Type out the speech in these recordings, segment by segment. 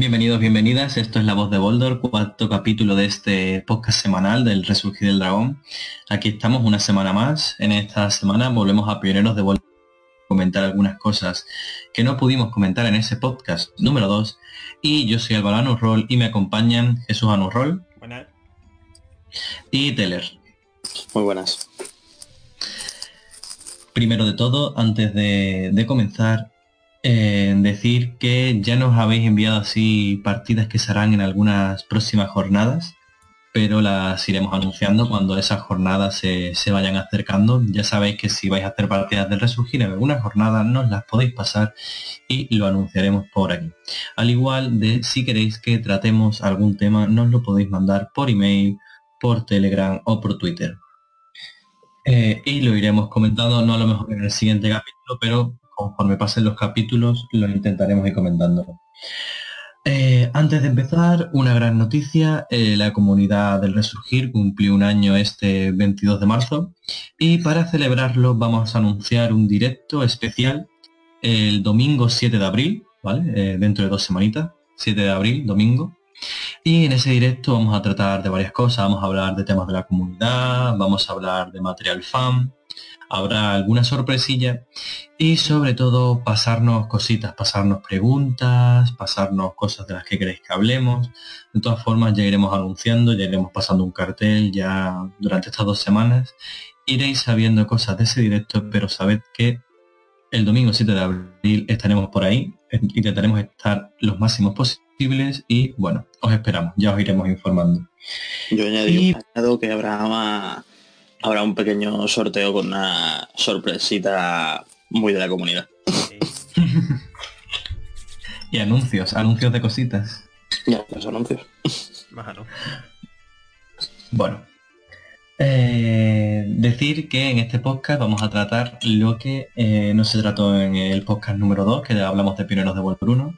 Bienvenidos, bienvenidas. Esto es La Voz de Boldor, cuarto capítulo de este podcast semanal del Resurgir del Dragón. Aquí estamos una semana más. En esta semana volvemos a Pioneros de Boldor comentar algunas cosas que no pudimos comentar en ese podcast número 2. Y yo soy Álvaro Anurrol y me acompañan Jesús Anurrol. Buenas. Y Teller. Muy buenas. Primero de todo, antes de, de comenzar, eh, decir que ya nos habéis enviado así partidas que serán en algunas próximas jornadas, pero las iremos anunciando cuando esas jornadas se, se, vayan acercando. Ya sabéis que si vais a hacer partidas del resurgir en alguna jornada nos las podéis pasar y lo anunciaremos por aquí. Al igual de si queréis que tratemos algún tema, nos lo podéis mandar por email, por Telegram o por Twitter. Eh, y lo iremos comentando, no a lo mejor en el siguiente capítulo, pero conforme pasen los capítulos lo intentaremos ir comentando. Eh, antes de empezar, una gran noticia, eh, la comunidad del Resurgir cumplió un año este 22 de marzo y para celebrarlo vamos a anunciar un directo especial el domingo 7 de abril, ¿vale? Eh, dentro de dos semanitas, 7 de abril, domingo. Y en ese directo vamos a tratar de varias cosas, vamos a hablar de temas de la comunidad, vamos a hablar de material fan, habrá alguna sorpresilla y sobre todo pasarnos cositas, pasarnos preguntas, pasarnos cosas de las que queréis que hablemos. De todas formas ya iremos anunciando, ya iremos pasando un cartel ya durante estas dos semanas. Iréis sabiendo cosas de ese directo, pero sabed que el domingo 7 de abril estaremos por ahí, intentaremos estar los máximos posibles y bueno, os esperamos, ya os iremos informando. Yo añadí, y... que habrá más habrá un pequeño sorteo con una sorpresita muy de la comunidad. y anuncios, anuncios de cositas. Ya, los anuncios. Bueno. Eh, decir que en este podcast vamos a tratar lo que eh, no se trató en el podcast número 2, que hablamos de pioneros de Vuelta 1.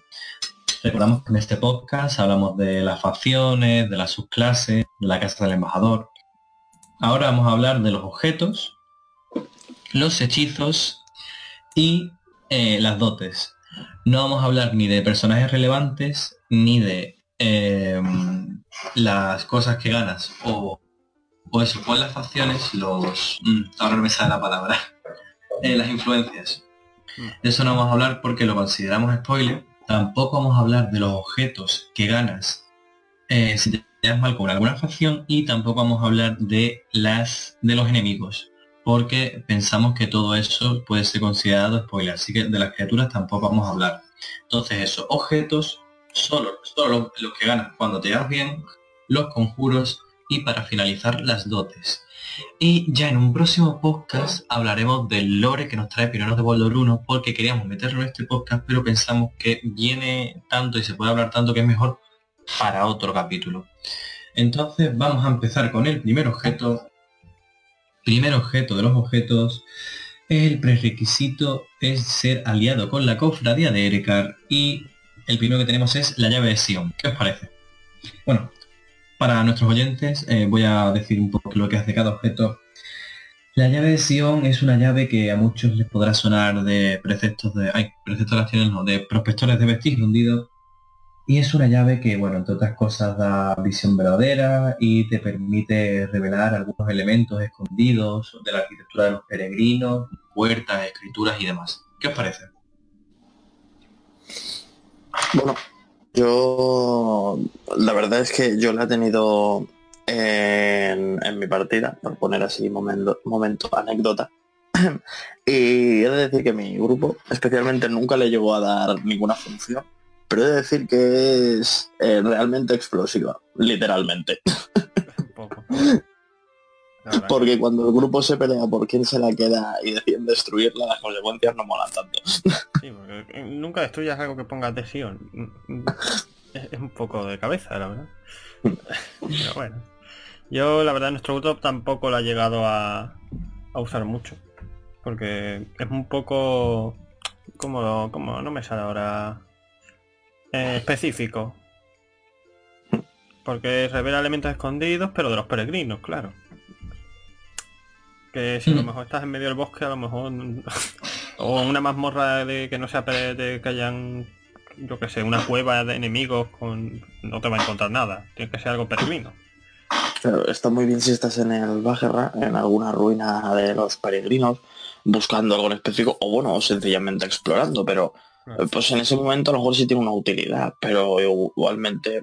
Recordamos que en este podcast hablamos de las facciones, de las subclases, de la casa del embajador, Ahora vamos a hablar de los objetos, los hechizos y eh, las dotes. No vamos a hablar ni de personajes relevantes, ni de eh, las cosas que ganas, o, o eso, o las facciones, los... Mm, ahora no me sale la palabra. Eh, las influencias. De eso no vamos a hablar porque lo consideramos spoiler. Tampoco vamos a hablar de los objetos que ganas eh, si te mal con alguna facción y tampoco vamos a hablar de las de los enemigos porque pensamos que todo eso puede ser considerado spoiler así que de las criaturas tampoco vamos a hablar. Entonces esos objetos solo, solo los, que ganas cuando te das bien los conjuros y para finalizar las dotes. Y ya en un próximo podcast hablaremos del lore que nos trae Pioneros de Boulder 1 porque queríamos meterlo en este podcast pero pensamos que viene tanto y se puede hablar tanto que es mejor para otro capítulo. Entonces vamos a empezar con el primer objeto. Primer objeto de los objetos. El prerequisito es ser aliado con la cofradía de Erekar y el primero que tenemos es la llave de Sion. ¿Qué os parece? Bueno, para nuestros oyentes eh, voy a decir un poco lo que hace cada objeto. La llave de Sion es una llave que a muchos les podrá sonar de preceptos de... Ay, preceptos de no, de prospectores de vestir hundidos y es una llave que, bueno, entre otras cosas da visión verdadera y te permite revelar algunos elementos escondidos de la arquitectura de los peregrinos, puertas, escrituras y demás. ¿Qué os parece? Bueno, yo la verdad es que yo la he tenido en, mi partida, por poner así momento, momento anécdota. y he de decir que mi grupo especialmente nunca le llegó a dar ninguna función pero he de decir que es eh, realmente explosiva, literalmente. Porque cuando el grupo se pelea por quién se la queda y deciden destruirla, las consecuencias no molan tanto. Sí, porque nunca destruyas algo que ponga adhesión. Es un poco de cabeza, la verdad. Pero bueno. Yo, la verdad, nuestro grupo tampoco lo ha llegado a, a usar mucho. Porque es un poco... Como, como no me sale ahora eh, específico. Porque revela elementos escondidos, pero de los peregrinos, claro. Que si a lo mm. mejor estás en medio del bosque, a lo mejor... o una mazmorra de que no sea de que hayan yo que sé, una cueva de enemigos con... no te va a encontrar nada. Tiene que ser algo peregrino. Claro, está muy bien si estás en el Bajerra, en alguna ruina de los peregrinos, buscando algo en específico, o bueno, sencillamente explorando, pero pues en ese momento a lo mejor sí tiene una utilidad, pero igualmente,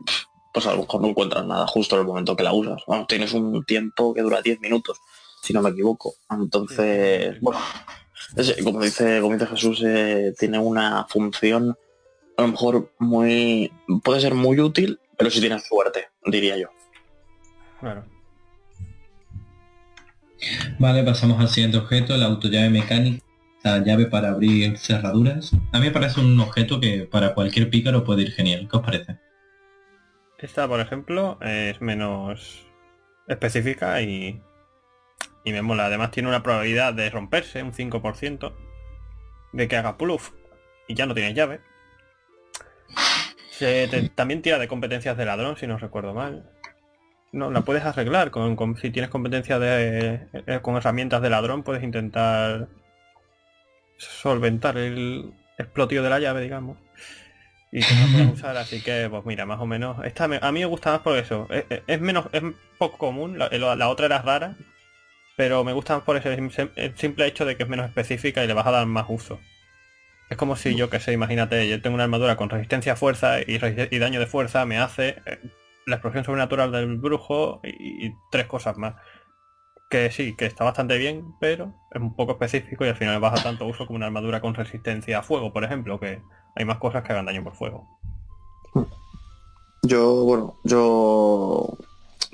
pues a lo mejor no encuentras nada justo en el momento que la usas. Bueno, tienes un tiempo que dura 10 minutos, si no me equivoco. Entonces, Sí. bueno, es- como dice, como dice Jesús, eh, tiene una función a lo mejor muy, puede ser muy útil, pero si tienes suerte, diría yo. Claro. Vale, pasamos al siguiente objeto, la autollave mecánica, la llave para abrir cerraduras. A mí me parece un objeto que para cualquier pícaro puede ir genial. ¿Qué os parece? Esta, por ejemplo, es menos específica y, y me mola. Además tiene una probabilidad de romperse, un 5%, de que haga pull-off y ya no tienes llave. También tira de competencias de ladrón, si no recuerdo mal. No, la puedes arreglar. Con, con- si tienes competencias de, eh, con herramientas de ladrón, puedes intentar solventar el explotivo de la llave, digamos. Y que no puedes usar, así que, pues mira, más o menos. Esta me- a mí me gusta más por eso. Es, es- es menos, es poco común, la, la otra era rara, pero me gusta más por ese el simple hecho de que es menos específica y le vas a dar más uso. Es como si yo que sé, imagínate, yo tengo una armadura con resistencia a fuerza y, daño de fuerza me hace eh, la explosión sobrenatural del brujo y, y tres cosas más. Que sí, que está bastante bien, pero es un poco específico y al final vas a tanto uso como una armadura con resistencia a fuego, por ejemplo, que hay más cosas que hagan daño por fuego. Yo, bueno, yo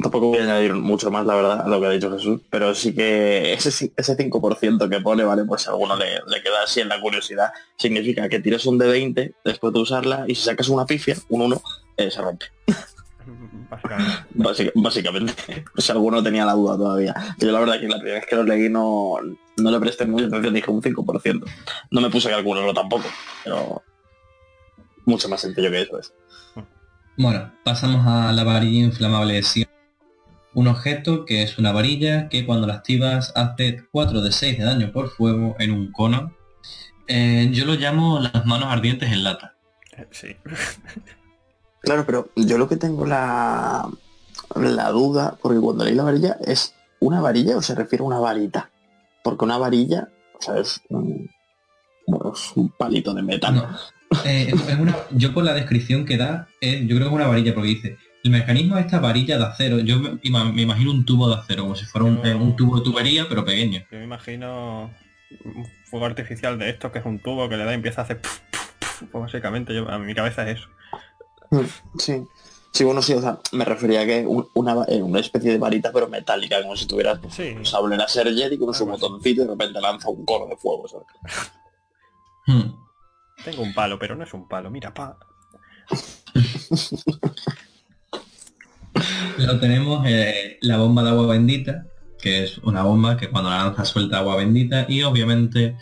tampoco voy a añadir mucho más, la verdad, a lo que ha dicho Jesús, pero sí que ese, ese 5% que pone, ¿vale? Pues a alguno le, le queda así en la curiosidad, significa que tires un de 20 después de usarla y si sacas una pifia, un 1, eh, se rompe. Básicamente. Básica- básicamente. si alguno tenía la duda todavía. Yo la verdad que la primera vez que lo leí no, no le presté mucha atención, dije un 5%. No me puse a calcularlo tampoco, pero mucho más sencillo que eso es. Bueno, pasamos a la varilla inflamable de Sion. Un objeto que es una varilla que cuando la activas hace 4 de 6 de daño por fuego en un cono. Eh, yo lo llamo las manos ardientes en lata. Eh, Sí. Claro, pero yo lo que tengo la, la duda, porque cuando leí la varilla, ¿es una varilla o se refiere a una varita? Porque una varilla, o sea, es un, bueno, es un palito de metal. No. Eh, es una, yo por la descripción que da, eh, yo creo que es una varilla porque dice, el mecanismo de esta varilla de acero, yo me, ima- me imagino un tubo de acero, como si fuera un, Yo- eh, un tubo de tubería, pero pequeño. Yo me imagino un fuego artificial de esto que es un tubo que le da y empieza a hacer puf, puf, puf, básicamente yo, a mi cabeza es eso. Sí. Sí, bueno, sí, o sea, me refería a que un- una, eh, una especie de varita pero metálica, como si tuvieras Sí. un sable láser Jedi con su botoncito y de repente lanza un cono de fuego, ¿sabes? Hmm. Tengo un palo, pero no es un palo, mira, pa. Luego tenemos eh, la bomba de agua bendita, que es una bomba que cuando la lanza suelta agua bendita y obviamente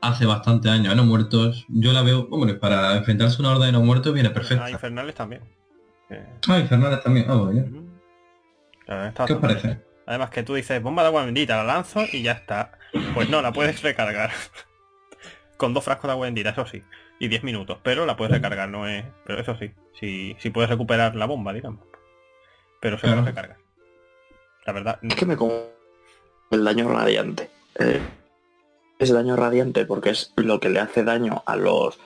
hace bastante daño a no muertos. Yo la veo, hombre, para enfrentarse a una horda de no muertos viene perfecta. infernales también. Eh, Ah, infernales también. Ah, bueno. ¿Qué os bastante parece? bien. Además que tú dices, bomba de agua bendita, la lanzo y ya está. Pues no, la puedes recargar. Con dos frascos de agua bendita, eso sí. Y 10 minutos, pero la puedes recargar, no es... Pero eso sí, si, si puedes recuperar la bomba, digamos. Pero se Claro. puede recargar. La verdad, Es que me como el daño radiante. Eh, es daño radiante porque es lo que le hace daño a los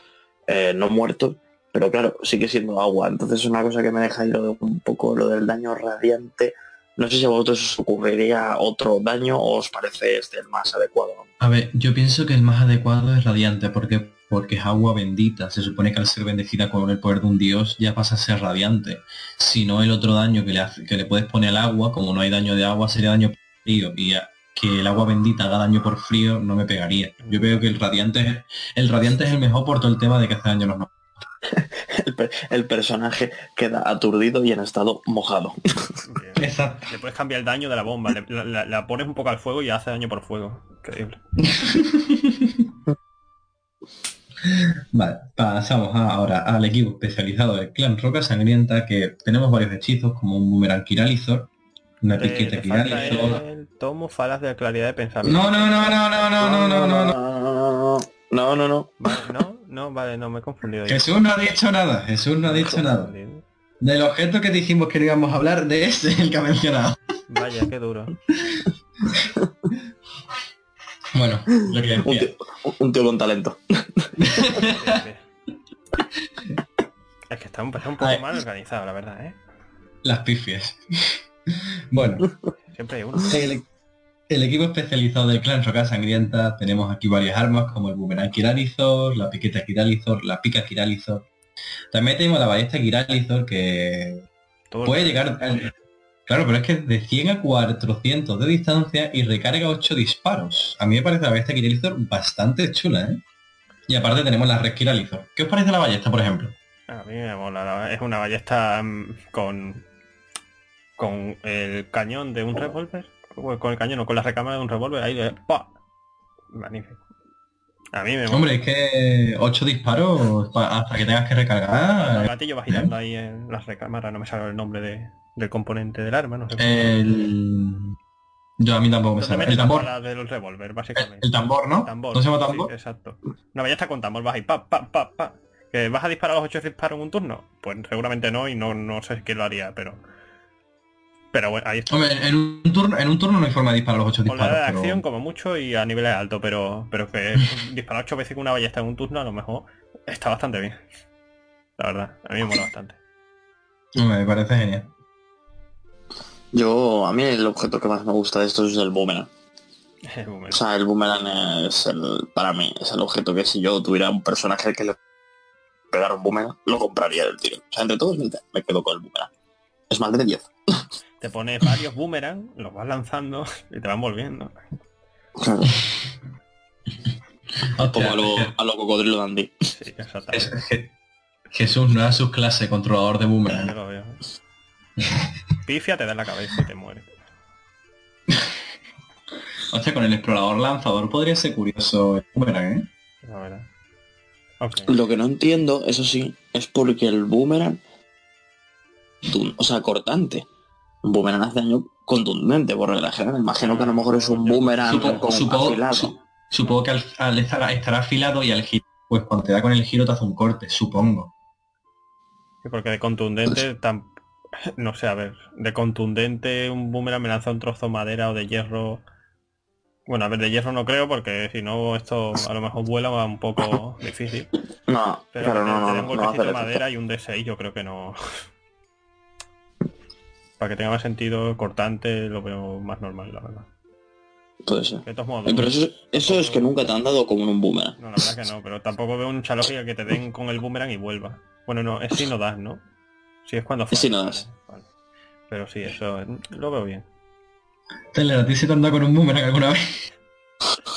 eh, no muertos, pero claro, sigue siendo agua. Entonces es una cosa que me deja un poco lo del daño radiante. No sé si a vosotros os ocurriría otro daño o os parece este el más adecuado. A ver, yo pienso que el más adecuado es radiante, porque porque es agua bendita. Se supone que al ser bendecida con el poder de un dios ya pasa a ser radiante. Si no el otro daño que le hace- que le puedes poner al agua, como no hay daño de agua, sería daño frío. Y que el agua bendita haga daño por frío no me pegaría. Yo veo que el radiante es el radiante es el mejor por todo el tema de que hace daño los no. El, per- el personaje queda aturdido y en estado mojado. Exacto. le puedes cambiar el daño de la bomba. Le, la, la- la pones un poco al fuego y hace daño por fuego. Increíble. Vale, pasamos a- ahora al equipo especializado del clan Roca Sangrienta, que tenemos varios hechizos como un boomerang Kiralizor, una Eh, le falta Kiralizor. el tomo falas de claridad de pensamiento. No, no, no, no, no, no, no, no, no, no. no, no, no. Vale, ¿no? No, vale, no, me he confundido. yo. Jesús no ha dicho nada, Jesús no ha dicho nada. Del objeto que dijimos que no íbamos a hablar, de ese es el que ha mencionado. Vaya, qué duro. Bueno, lo que Un tío, un tío con talento. Es que está un, está un poco mal organizado, la verdad, ¿eh? Las pifias. Bueno, Siempre hay uno. el, el equipo especializado del clan Roca Sangrienta tenemos aquí varias armas como el boomerang Kiralizor, la piqueta Kiralizor, la pica Kiralizor. También tenemos la ballesta Kiralizor que Todo puede llegar... Claro, pero es que de 100 a 400 de distancia y recarga 8 disparos. A mí me parece la ballesta Kiralizor bastante chula, ¿eh? Y aparte tenemos la red Kiralizor. ¿Qué os parece la ballesta, por ejemplo? A mí me mola. la- Es una ballesta mm, con con el cañón de un revólver. Con el cañón o con la recámara de un revólver. Ahí de ¡pa! Magnífico. A mí me. Hombre, es que 8 disparos pa- hasta que tengas que El recargar. gatillo va girando ahí en las recámaras. No me sale el nombre de- del componente del arma. No sé. Eh, El... Yo a mí tampoco me sale. El tambor. del revólver, El, básicamente. el tambor, ¿no? Tambor. ¿No se llama sí, tambor? exacto. Una ballesta con tambor, vas ahí, pa, pa, pa, pa. ¿Que vas a disparar los ocho disparos en un turno? Pues seguramente no, y no, no sé quién lo haría, pero... Pero bueno, ahí está. Hombre, en un turno, en un turno no hay forma de disparar los 8 Con la disparos. de pero- acción como mucho y a niveles alto, pero pero que disparar ocho veces con una ballesta en un turno a lo mejor está bastante bien. La verdad, a mí me mola bastante. Me parece genial. Yo, a mí el objeto que más me gusta de esto es el boomerang. El boomerang. O sea, el boomerang es el, para mí, es el objeto que si yo tuviera un personaje que le pegara un boomerang, lo compraría del tiro. O sea, entre todos me, me quedo con el boomerang. Es más de 10. Te pones varios boomerang, los vas lanzando y te van volviendo. Claro. Como a lo, es que- a lo cocodrilo dandy. Sí, es- exactamente. es que Jesús no era su clase controlador de boomerang. lo veo. Pifia te da en la cabeza y te muere. Hostia, con el explorador lanzador podría ser curioso el boomerang, ¿eh? La verdad. Lo que no entiendo, eso sí, es porque el boomerang, o sea, cortante. Un boomerang hace daño contundente, por regla general. Imagino que a lo mejor es un boomerang Supo- con supongo, afilado. su- supongo que al, al estar, estar afilado y al giro, pues cuando te da con el giro te hace un corte, supongo. Sí, Porque de contundente tan... No sé, a ver. De contundente un boomerang me lanza un trozo de madera o de hierro. Bueno, a ver, de hierro no creo porque si no esto a lo mejor vuela va un poco difícil. No, Pero no, no, no, un golpecito de madera y un D6 yo creo que no... Para que tenga más sentido, cortante lo veo más normal, la verdad. Puede ser. De todos modos... Eh, Pero eso, eso es que nunca te han dado como en un boomerang. No, la verdad que no, pero tampoco veo mucha lógica que te den con el boomerang y vuelva. Bueno, no, es si no das, ¿no? Si es cuando Es si no das. vale, vale. Pero sí, eso lo veo bien. Teler, ¿a ti se te anda con un boomerang alguna vez?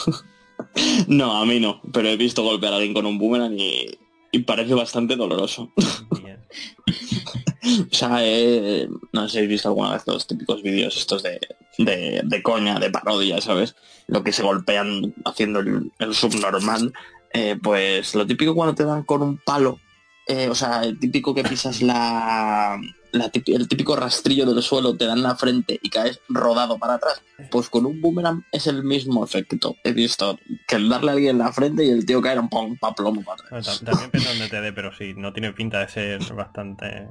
No, a mí no, pero he visto golpear a alguien con un boomerang y, y parece bastante doloroso. Bien. O sea, eh, no sé si habéis visto alguna vez los típicos vídeos estos de, de, de coña, de parodia, ¿sabes? Lo que se golpean haciendo el, subnormal. Eh, pues lo típico cuando te dan con un palo, eh, o sea, el típico que pisas la, la típi- el típico rastrillo del suelo, te dan la frente y caes rodado para atrás. Pues con un boomerang es el mismo efecto. He visto que el darle a alguien en la frente y el tío caer un pa plomo para atrás. ta- también depende de donde te dé, pero sí, no tiene pinta de ser bastante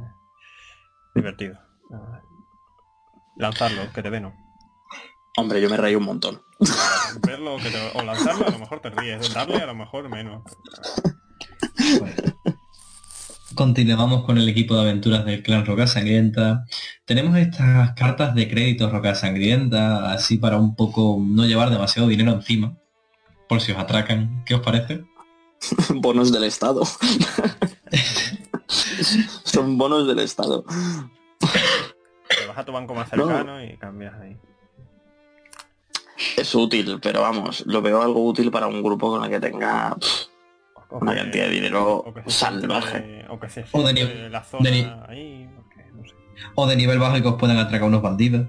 divertido. Lanzarlo, que te dé, no. Hombre, yo me reí un montón. Verlo que te- o lanzarlo a lo mejor te ríes, darle a lo mejor menos. Continuamos con el equipo de aventuras del clan Roca Sangrienta. Tenemos estas cartas de crédito Roca Sangrienta, así para un poco no llevar demasiado dinero encima, por si os atracan. ¿Qué os parece? bonos del Estado. Son bonos del Estado. Te vas a tu banco más cercano y cambias ahí. Es útil, pero vamos, lo veo algo útil para un grupo con el que tenga pff, una que- cantidad de dinero o salvaje. O que se O de filtre ni- la zona de ni- ahí, porque, no sé. O de nivel bajo y que os puedan atracar unos bandidos.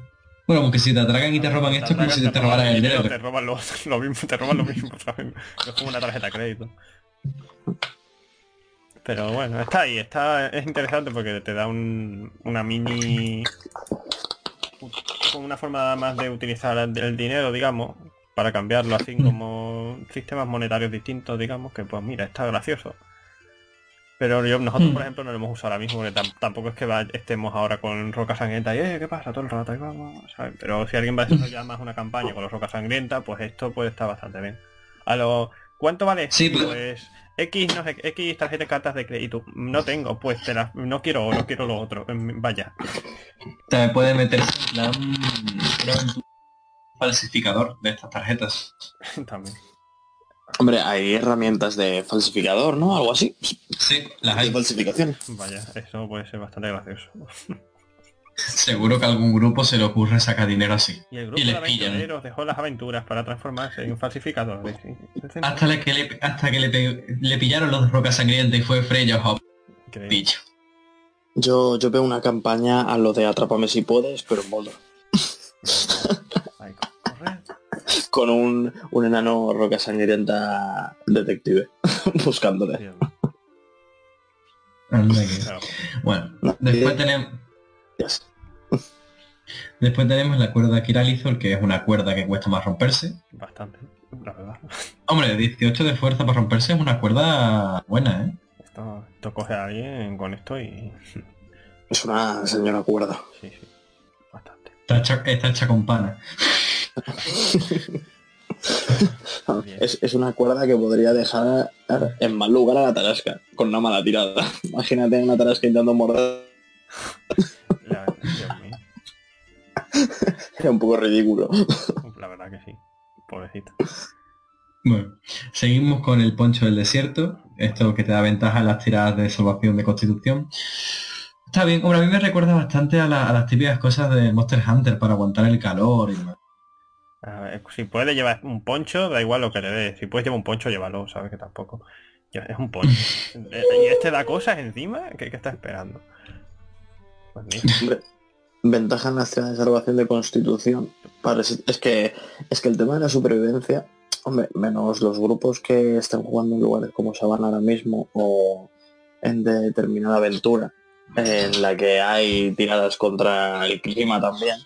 Bueno, aunque si te atracan y te roban esto es como si te, roban robaran el dinero, dinero. Te roban lo, lo mismo, te roban lo mismo. ¿sabes? Es como una tarjeta de crédito. Pero bueno, está ahí, está, es interesante porque te da un, una mini... una forma más de utilizar el, dinero, digamos, para cambiarlo así como sistemas monetarios distintos, digamos, que pues mira, está gracioso. Pero yo, nosotros, por ejemplo, no lo hemos usado ahora mismo, porque tam- tampoco es que va- estemos ahora con roca sangrienta y, eh, ¿qué pasa? Todo el rato, ahí vamos, ¿sabes? Pero si alguien va a desarrollar más una campaña con los rocas sangrientas, pues esto puede estar bastante bien. A lo, ¿cuánto vale? Sí, pues X, no sé, X tarjeta de cartas de crédito. No tengo, pues te las- no quiero oro, quiero lo otro. Mm, Vaya. También puede meterse en plan falsificador de estas tarjetas. También. Hombre, hay herramientas de falsificador, ¿no? Algo así. Sí, las De hay. falsificación. Vaya, eso puede ser bastante gracioso. Seguro que a algún grupo se le ocurre sacar dinero así. Y el grupo Y de les pillan. aventureros dejó las aventuras para transformarse en falsificadores. sí. Hasta, la que le, hasta que le, le pillaron los de roca sangrienta y fue Freya Hop, dicho. Yo, yo veo una campaña a lo de Atrápame si puedes, pero en corre. Con un, un enano roca sangrienta detective buscándole. Bueno, No, después eh, tenemos, Yes. después tenemos la cuerda Kiralizor, que es una cuerda que cuesta más romperse. Bastante, la verdad. Hombre, 18 de fuerza para romperse es una cuerda buena, ¿eh? Esto, esto coge a alguien con esto y... Es una señora cuerda. Sí, sí. Bastante. Está hecha, está hecha con pana. Es, es una cuerda que podría dejar en mal lugar a la tarasca, con una mala tirada. Imagínate una tarasca intentando morder. La, Dios mío. Era un poco ridículo. La verdad que sí. Pobrecita. Bueno, seguimos con el poncho del desierto. Esto que te da ventaja en las tiradas de salvación de constitución. Está bien, hombre, a mí me recuerda bastante a, la- a las típicas cosas de Monster Hunter para aguantar el calor y demás. A ver, si puedes llevar un poncho, da igual lo que le des. Si puedes llevar un poncho, llévalo, sabes que tampoco. Es un poncho. Eh, y este da cosas encima, ¿qué, qué estás esperando? Ventaja en las tiradas de salvación de constitución. Es que es que el tema de la supervivencia, hombre, menos los grupos que están jugando en lugares como Sabana ahora mismo o en determinada aventura en la que hay tiradas contra el clima también.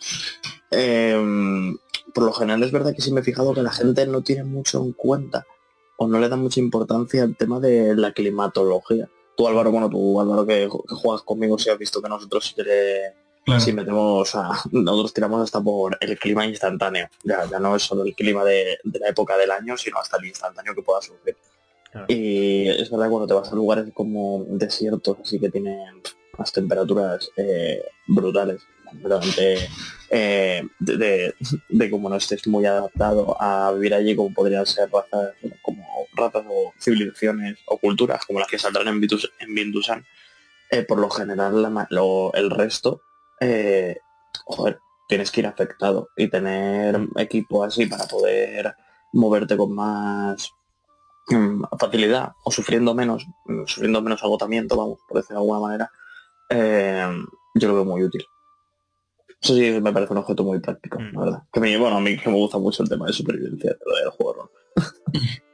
em, por lo general es verdad que sí me he fijado que la gente no tiene mucho en cuenta o no le da mucha importancia al tema de la climatología. Tú Álvaro, bueno, tú Álvaro que, que juegas conmigo, sí has visto que nosotros le- Claro. si metemos a nosotros tiramos hasta por el clima instantáneo ya, ya no es solo el clima de, de la época del año sino hasta el instantáneo que pueda sufrir Claro. y es verdad cuando te vas a lugares como desiertos así que tienen las temperaturas eh, brutales completamente eh, de, de, de como no estés muy adaptado a vivir allí como podrían ser razas razas o civilizaciones o culturas como las que saldrán en, Vitus, en Vindusan eh, por lo general la ma- lo- el resto eh, joder, tienes que ir afectado y tener equipo así para poder moverte con más mm, facilidad o sufriendo menos, mm, sufriendo menos agotamiento, vamos, por decirlo de alguna manera, eh, yo lo veo muy útil. Eso sí me parece un objeto muy práctico, Mm. la verdad. Que me, bueno, a mí que me gusta mucho el tema de supervivencia del juego.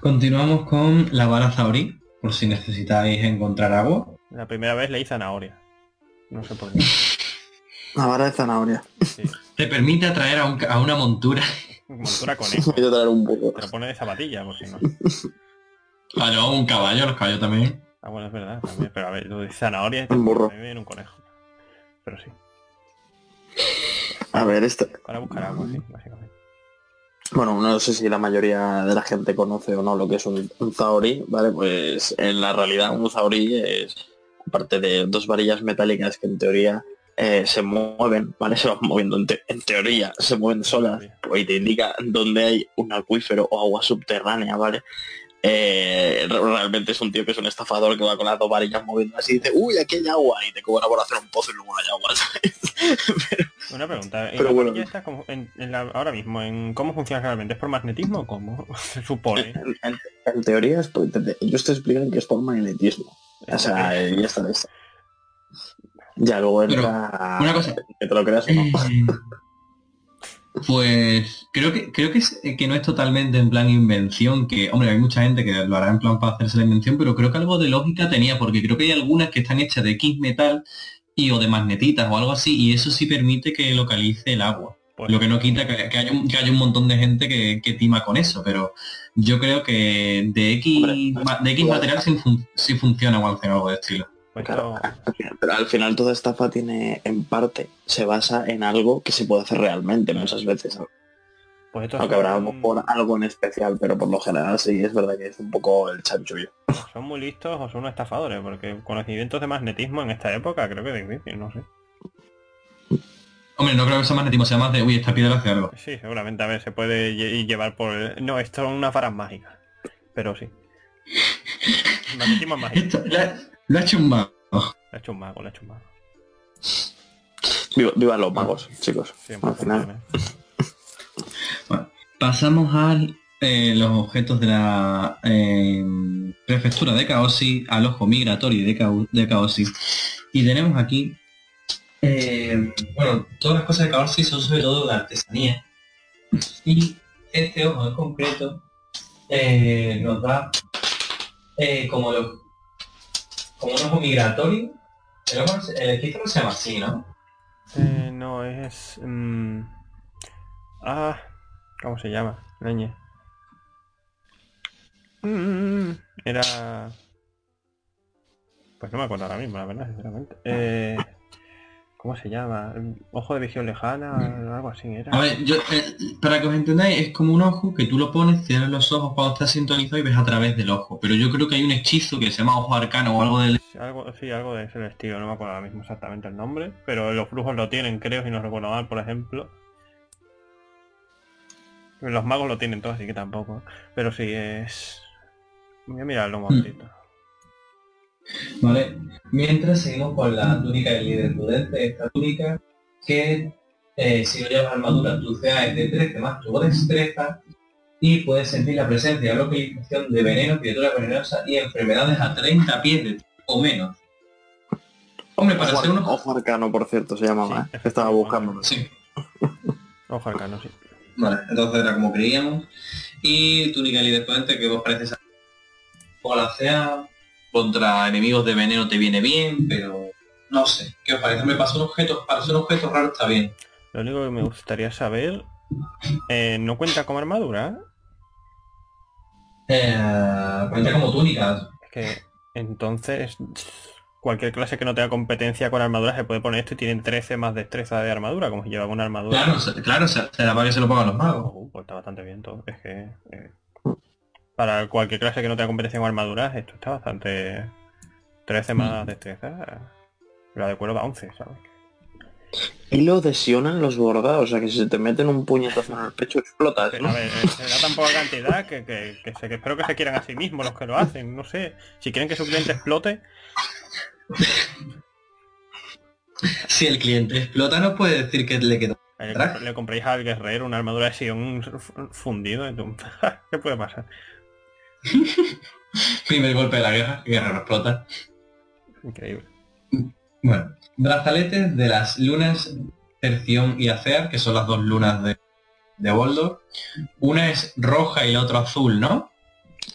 Continuamos con la vara Zauri, por si necesitáis encontrar agua. la primera vez leí zanahoria. No sé por qué. La vara de zanahoria. Sí. Te permite atraer a, un a una montura. Montura conejo. Voy a traer un burro. Te lo pone de zapatilla, por si no. Claro, a un caballo, los caballos también. Ah, bueno, es verdad, también. Pero a ver, lo de zanahoria Un burro. me viene un conejo. Pero sí. A ver, este, Para buscar agua, sí, básicamente. Bueno, no sé si la mayoría de la gente conoce o no lo que es un, un Zaori, ¿vale? Pues en la realidad un Zaori es, aparte de dos varillas metálicas que en teoría eh, se mueven, ¿vale? Se van moviendo en, te- en teoría, se mueven solas, pues, y te indica dónde hay un acuífero o agua subterránea, ¿vale? Eh, re- realmente es un tío que es un estafador que va con las dos varillas moviendo así y dice, uy, aquí hay agua, y te cobra por hacer un pozo y luego no hay agua, ¿sabes? Una pregunta. ¿en Pero la bueno. varilla esta como- en- en la- ahora mismo, en ¿cómo funciona realmente? ¿Es por magnetismo o cómo? Se supone. En, en- en teoría es por, te- ellos te explican que es por magnetismo. O sea, eh, ya está listo. Ya luego Pero, entra... una cosa. Que te lo creas o no. Eh, Pues creo que creo que, es- que no es totalmente en plan invención, que hombre, hay mucha gente que lo hará en plan para hacerse la invención, pero creo que algo de lógica tenía, porque creo que hay algunas que están hechas de X metal y o de magnetitas o algo así, y eso sí permite que localice el agua. Pues- Lo que no quita que, que haya, un, que un montón de gente que, que tima con eso, pero yo creo que de X, Hombre, ma- de X material sí, fun- sí funciona o algo de estilo. Pues Claro, pero al final toda estafa tiene, en parte, se basa en algo que se puede hacer realmente muchas veces. pues esto Aunque habrá mejor algo en especial, pero por lo general sí, es verdad que es un poco el chanchullo. son muy listos o son unos estafadores, porque conocimientos de magnetismo en esta época creo que es difícil, no sé. Hombre, no creo que sea magnetismo, sea más de, uy, esta piedra hace algo. Sí, seguramente, a ver, se puede lle- llevar por... el- No, esto son unas varas mágicas, pero sí. Magnetismo es mágico. Esto lo ha hecho un mago. Le ha hecho un mago, le ha hecho un mago. Viva, viva los magos, chicos. Siempre Al final. funciona. Bueno, pasamos a los objetos de la eh, prefectura de Kaosi, al ojo migratorio de, Kao- de Kaosi. Y tenemos aquí, eh, bueno, todas las cosas de Kaosi son sobre todo de artesanía. Y este ojo en concreto eh, nos da eh, como, lo- como un ojo migratorio. El, ojo, el se llama así, ¿no? Eh, no, es... mm, Ah, ¿cómo se llama? Leñe. Mm, Era... Pues no me acuerdo ahora mismo, la verdad, sinceramente. Eh, ¿Cómo se llama? Ojo de visión lejana, algo así era. A ver, yo, eh, para que os entendáis, es como un ojo que tú lo pones, cierras los ojos cuando estás sintonizado y ves a través del ojo. Pero yo creo que hay un hechizo que se llama ojo arcano o algo del... Algo, sí, algo de ese estilo, no me acuerdo ahora mismo exactamente el nombre, pero los brujos lo tienen, creo, si no recuerdo mal, por ejemplo. Los magos lo tienen todos, así que tampoco. Pero sí, es... Voy a mirarlo un momentito. Vale. Mientras seguimos con la túnica del líder prudente, esta túnica que eh, si no llevas armadura tu CA es de 13 más tu destreza y puedes sentir la presencia o localización de veneno, criaturas venenosas y enfermedades a 30 pies de o menos. Hombre, para Ojo, ser uno... ojo arcano, por cierto, se llamaba, Sí, ¿eh? Estaba buscándolo. Sí. Ojo arcano, sí. Vale, entonces era como creíamos. Y túnica líder potente que vos parece ser o la sea contra enemigos de veneno te viene bien, pero no sé. ¿Qué os parece? Me pasó un objeto, para ser un objeto raro está bien. Lo único que me gustaría saber... eh, ¿No cuenta como armadura? Eh, cuenta como túnica. Es que entonces... Cualquier clase que no tenga competencia con armadura se puede poner esto y tienen 13 más destreza de armadura, como si llevaba una armadura. Claro, claro, se- será para que se lo pongan los magos. Uh, pues está bastante bien todo. Es que eh, para cualquier clase que no tenga competencia con armaduras, esto está bastante 13 más destreza. La de cuero da 11, ¿sabes? Y lo desionan los bordados, o sea que si se te meten un puñetazo en el pecho explotas, Pero, ¿no? a ver, eh, será tan poca cantidad que, que, que se- que espero que se quieran a sí mismos los que lo hacen. No sé. Si quieren que su cliente explote, Si el cliente explota no puede decir que le quedó. le compréis al guerrero una armadura de Sion fundido. ¿Qué puede pasar? Primer golpe de la guerra, guerra no explota. Increíble. Bueno, brazaletes de las lunas Terción y Acear, que son las dos lunas de, de Boldor. Una es roja y la otra azul, ¿no?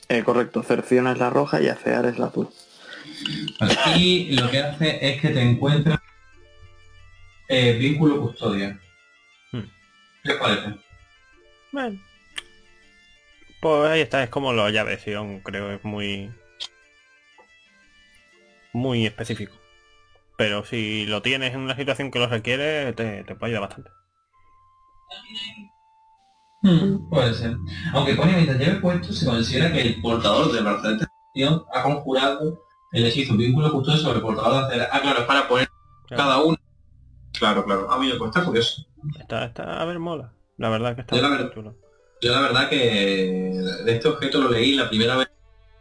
Eh, correcto, Cerción es la roja y Acear es la azul. Vale, Y lo que hace es que te encuentra eh, vínculo custodia. Hmm. ¿Qué os parece? Bueno. Pues ahí está, es como los llaves Sion, creo, es muy... Muy específico. Pero si lo tienes en una situación que lo requiere, te, te puede ayudar bastante. Hmm, puede ser. Aunque pone mientras lleve puesto, se considera que el portador del brazalete ha conjurado el hechizo vínculo custodio sobre el portador de acera. Ah, claro, es para poner cada uno. Claro, claro. A mí me cuesta curioso. Está, está, a ver, mola. La verdad que está la verdad- chulo. Yo la verdad que de este objeto lo leí la primera vez,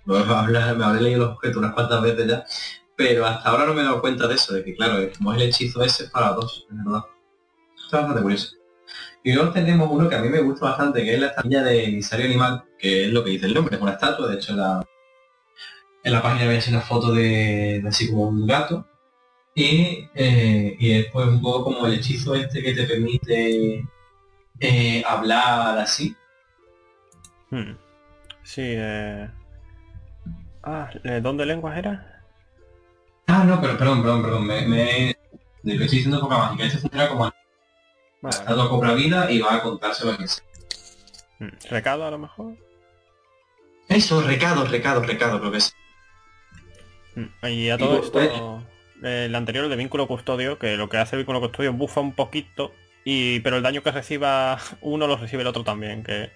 me habré leído los objetos unas cuantas veces ya, pero hasta ahora no me he dado cuenta de eso, de que claro, como es el hechizo ese es para dos, es verdad. Bastante curioso. Y luego tenemos uno que a mí me gusta bastante, que es la estatua de emisario animal, que es lo que dice el nombre, es una estatua, de hecho en la, en la página veis una foto de, de así como un gato, y, eh, y es pues un poco como el hechizo este que te permite eh, hablar así, Hmm. Sí, eh... Ah, ¿eh, ¿dónde lenguas era? Ah, no, pero perdón, perdón, perdón. Me, me... Lo estoy diciendo poca mágica. Este funciona como... Vale. Estatua cobra vida y va a contárselo a quien sea. Mm, Recado a lo mejor. Eso, recado, recado, recado, creo que es. Mm, Y a todo pues, esto, eh, el anterior, el de vínculo custodio, que lo que hace el vínculo custodio bufa un poquito, y pero el daño que reciba uno lo recibe el otro también, que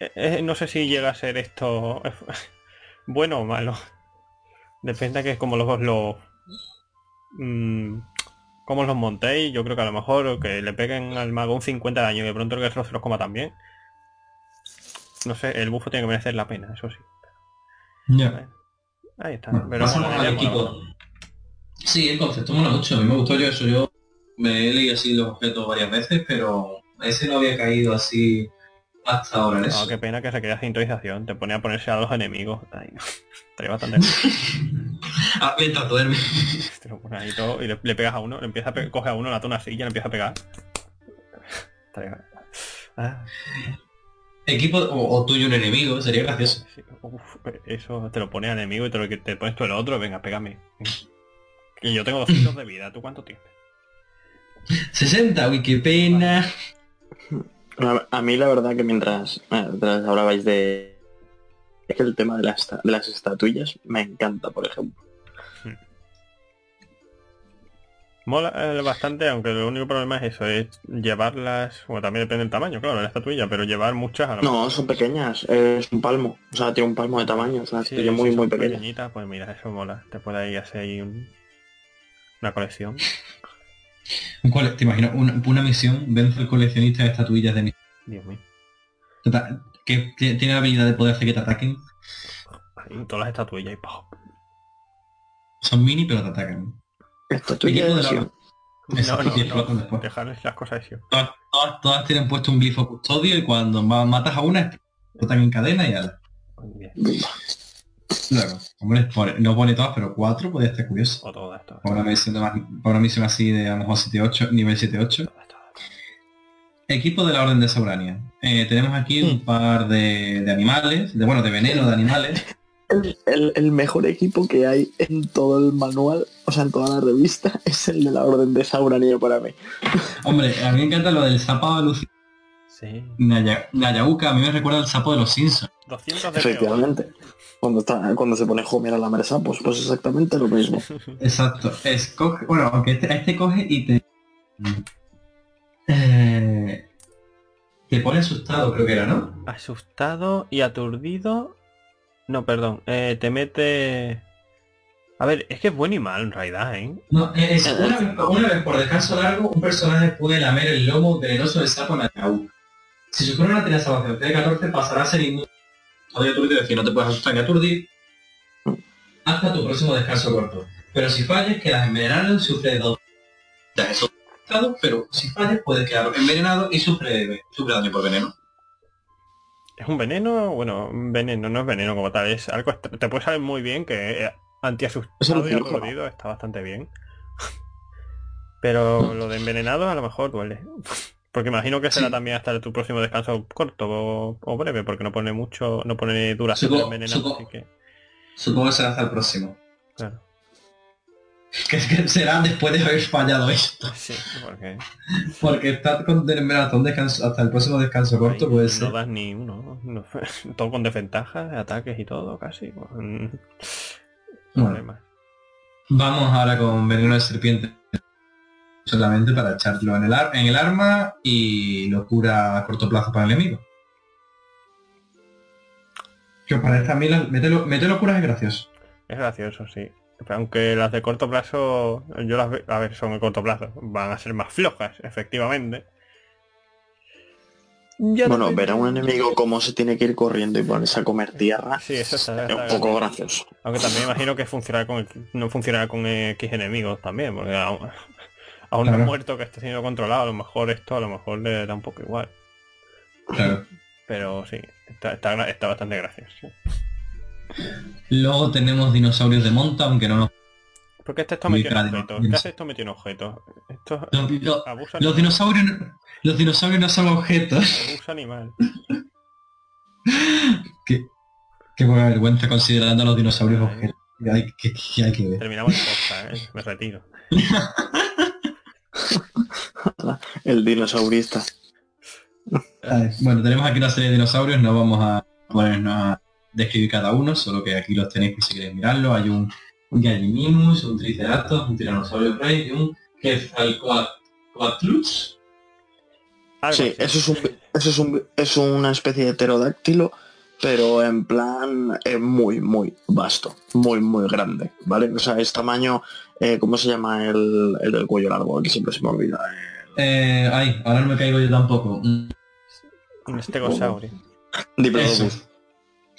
eh, eh, no sé si llega a ser esto bueno o malo. Depende de que como los los mm, como los montéis, yo creo que a lo mejor que le peguen al mago un 50 de daño y de pronto el guerrero se los coma también. No sé, el bufo tiene que merecer la pena, eso sí. Ya. Bueno, ahí está. Bueno, Pero pasamos bueno, al ya equipo. Sí, el concepto mola mucho. A mí me gustó yo eso. Yo me he leído así los objetos varias veces, pero ese no había caído así hasta ahora en No, eso. qué pena que se queda sintonización. Te pone a ponerse a los enemigos. Ay, estaría bastante. Ah, mientras duerme. Te lo pones ahí todo y le, le pegas a uno, le empieza a coge a uno, le ata una silla, le empieza a pegar. Estaría- Ah, Equipo o, o tuyo un enemigo, sería gracioso. Uf, eso te lo pone al enemigo y te, lo, te pones tú el otro, venga, pégame. Y yo tengo 200 de vida, ¿tú cuánto tienes? 60, uy, qué pena. A, a mí la verdad que mientras, mientras hablabais de es que el tema de las, de las estatuillas me encanta, por ejemplo. Mola eh, bastante, aunque el único problema es eso, es llevarlas, bueno también depende del tamaño, claro, de la estatuilla, pero llevar muchas a lo No, son pequeñas, es un palmo, o sea, tiene un palmo de tamaño, es una Sí, sí, muy, muy pequeña. pues mira, eso mola. Te puede ahí hacer ahí un- una colección. Un cole- ¿Te imaginas? Una, una misión, vence el coleccionista de estatuillas de mi... Dios mío. que que tiene la habilidad de poder hacer que te ataquen. Ahí, todas las estatuillas y ¡pau! Son mini pero te atacan. Estatuilla Equipo de de no, no. Dejarles las cosas así. Todas, todas- todas tienen puesto un glifo custodio y cuando ma- matas a una explotan en cadena y ala. Bien. Luego, hombre, pone- no pone todas, pero cuatro podría estar curioso. O todas, todas. Para una misión, de más- para una misión así de a lo mejor 7-8, nivel 7-8. todas, todas. Equipo de la Orden de Saurania. Eh, tenemos aquí un par de, de animales, de bueno, de veneno de animales. El, el- el mejor equipo que hay en todo el manual, o sea, en toda la revista, es el de la Orden de Sauranio para mí. Hombre, a mí me encanta lo del sapo alucinante. Sí. Naya- Nayauka, a mí me recuerda al sapo de los Simpsons. 200 de Efectivamente. Cuando, está, cuando se pone Homer a la mesa, pues, pues exactamente lo mismo. Exacto. Escoge, bueno, aunque este, este coge y te... eh, te pone asustado, creo que era, ¿no? Asustado y aturdido. No, perdón. eh, te mete... A ver, es que es bueno y mal en realidad, ¿eh? No, es, una, vez, una vez por descanso largo, un personaje puede lamer el lomo venenoso del sapo Nayauka. Si su corona tiene salvación de 14, pasará a ser inmune. Aturdido, es decir, no te puedes asustar ni aturdir hasta tu próximo descanso corto. Pero si falles, quedas envenenado y sufres dos. Ya, eso asustado, pero si falles, puedes quedar envenenado y sufre, sufre daño por veneno. Es un veneno, bueno, un veneno, no es veneno como tal, es algo te puede salir muy bien que eh, antiasustado y aturdido está bastante bien. Pero lo de envenenado a lo mejor duele. Porque imagino que será Sí. también hasta tu próximo descanso corto o, o breve, porque no pone mucho, no pone duración de Supo- envenenado, supo- así que. Supongo que será hasta el próximo. Claro. Que, que será después de haber fallado esto. Sí, porque Porque estar con hasta, un descanso, hasta el próximo descanso corto ahí puede no ser. das ni uno, no- todo con desventajas, ataques y todo, casi. pues, mm, Bueno. Vamos ahora con veneno de serpiente solamente para echarlo en el, ar- en el arma y locura a corto plazo para el enemigo. Que os parece a mí, la- meter, meter locuras es gracioso. Es gracioso, sí. Pero Aunque las de corto plazo, yo las veo, a ver, son de corto plazo, van a ser más flojas, efectivamente. Ya Bueno, ver a un enemigo cómo se tiene que ir corriendo y ponerse a comer tierra Sí, eso está, es está un poco gracioso. gracioso. Aunque también imagino que funcionará con no funcionará con X enemigos también, porque a, un- Claro. muerto que esté siendo controlado, a lo mejor esto a lo mejor le da un poco igual. Claro. Pero sí, está, está, está bastante gracioso. sí. Luego tenemos dinosaurios de monta, aunque no nos... Porque este cara de objetos. ¿Qué hace esto objetos? Esto Los, abusa los dinosaurios no- los dinosaurios no son objetos. Abusa animal. Qué, qué buena vergüenza considerando a los dinosaurios Ay. objetos. Hay, que, que hay que ver. Terminamos el podcast, ¿eh? Me retiro. El dinosaurista. Bueno, tenemos aquí una serie de dinosaurios, no vamos a ponernos a describir cada uno, solo que aquí los tenéis por si queréis mirarlo. Hay un, un Gallimimus, un Triceratops, un Tiranosaurio Rex y un Quetzalcoatlus. Sí, así. eso es, un, eso es, un, es una especie de pterodáctilo, pero en plan eh, muy, muy vasto, muy, muy grande, ¿vale? O sea, es tamaño, eh, ¿cómo se llama el, el del cuello largo? Que siempre se me olvida. Eh, ay, ahora no me caigo yo tampoco. Mm, Un estegosaurio. Diplodocus.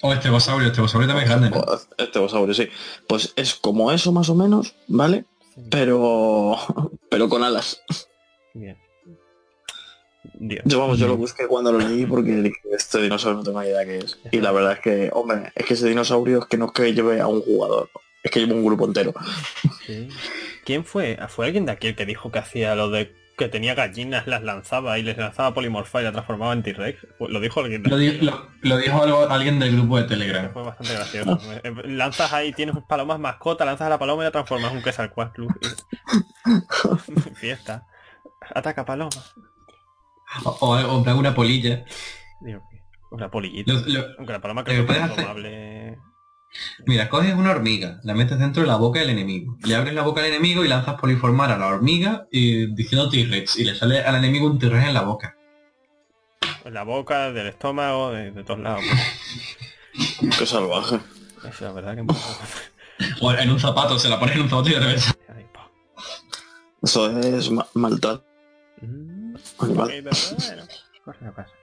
O estegosaurio, estegosaurio también es grande. Estegosaurio, sí. Pues es como eso más o menos, ¿vale? Sí. Pero, pero con alas. Bien. Dios. Yo vamos, yo lo busqué cuando lo leí porque dije, este dinosaurio no tengo ni idea qué es. Y la verdad es que, hombre, es que ese dinosaurio es que no es que lleve a un jugador, es que lleva un grupo entero. Sí. ¿Quién fue? Ah, ¿Fue alguien de aquí el que dijo que hacía lo de que tenía gallinas, las lanzaba y les lanzaba polimorfa y la transformaba en T-Rex? Pues Lo dijo alguien de Lo, di- lo- lo dijo algo- alguien del grupo de Telegram. Fue bastante gracioso. Eh, Lanzas ahí, tienes palomas mascota, lanzas a la paloma y la transformas en un Quetzalcoatlus. Fiesta. Ataca paloma. O, o, o una polilla. Digo, una polillita. Lo- lo- Aunque la paloma creo que es hacer- mira, coges una hormiga, la metes dentro de la boca del enemigo. Le abres la boca al enemigo y lanzas poliformar a la hormiga y diciendo T-Rex. Y le sale al enemigo un T-Rex en la boca. En la boca, del estómago, de, de todos lados. Qué salvaje. Eso, la verdad que... O en un zapato, se la pones en un zapato y de revés. Eso es ma- maltrato. Mm, Animal. ok, pero bueno, cosas que pasan.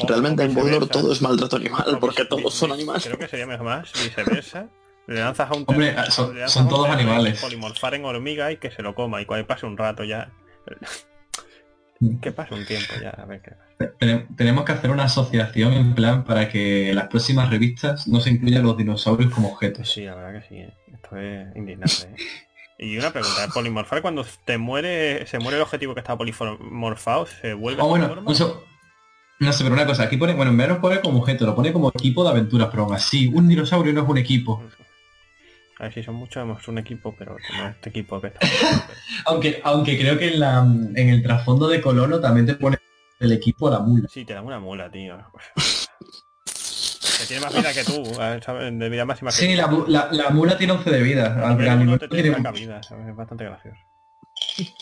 O- Realmente en Boulder viceversa. todo es maltrato animal, porque todos son animales. Creo que sería mejor más viceversa. Le lanzas a un Hombre, terreno, son- le lanzas son a un todos animales. Polimorfar en hormiga y que se lo coma y cuando pase un rato ya. Que pase un tiempo ya, a ver qué pasa. Tene- Tenemos que hacer una asociación en plan para que en las próximas revistas no se incluyan los dinosaurios como Pues objetos. sí, la verdad que sí. ¿eh? Esto es indignante. ¿eh? Y una pregunta, ¿el polimorfar cuando te muere, se muere el objetivo que estaba polimorfado, se vuelve a su bueno, no sé, pero una cosa, aquí pone, bueno, en lo pone como objeto, lo pone como equipo de aventuras, pero aún así, un dinosaurio no es un equipo. A ver si son muchos, hemos un equipo, pero no es este equipo que está. Aunque, aunque creo que en, la, en el trasfondo de Colono también te pone el equipo la mula. Sí, te dan una mula, tío. Que tiene más vida que tú, ¿sabes? de vida máxima que Sí, la, la- la mula tiene 11 de vida. Al uno nivel te tiene- vida, ¿sabes? Es bastante gracioso.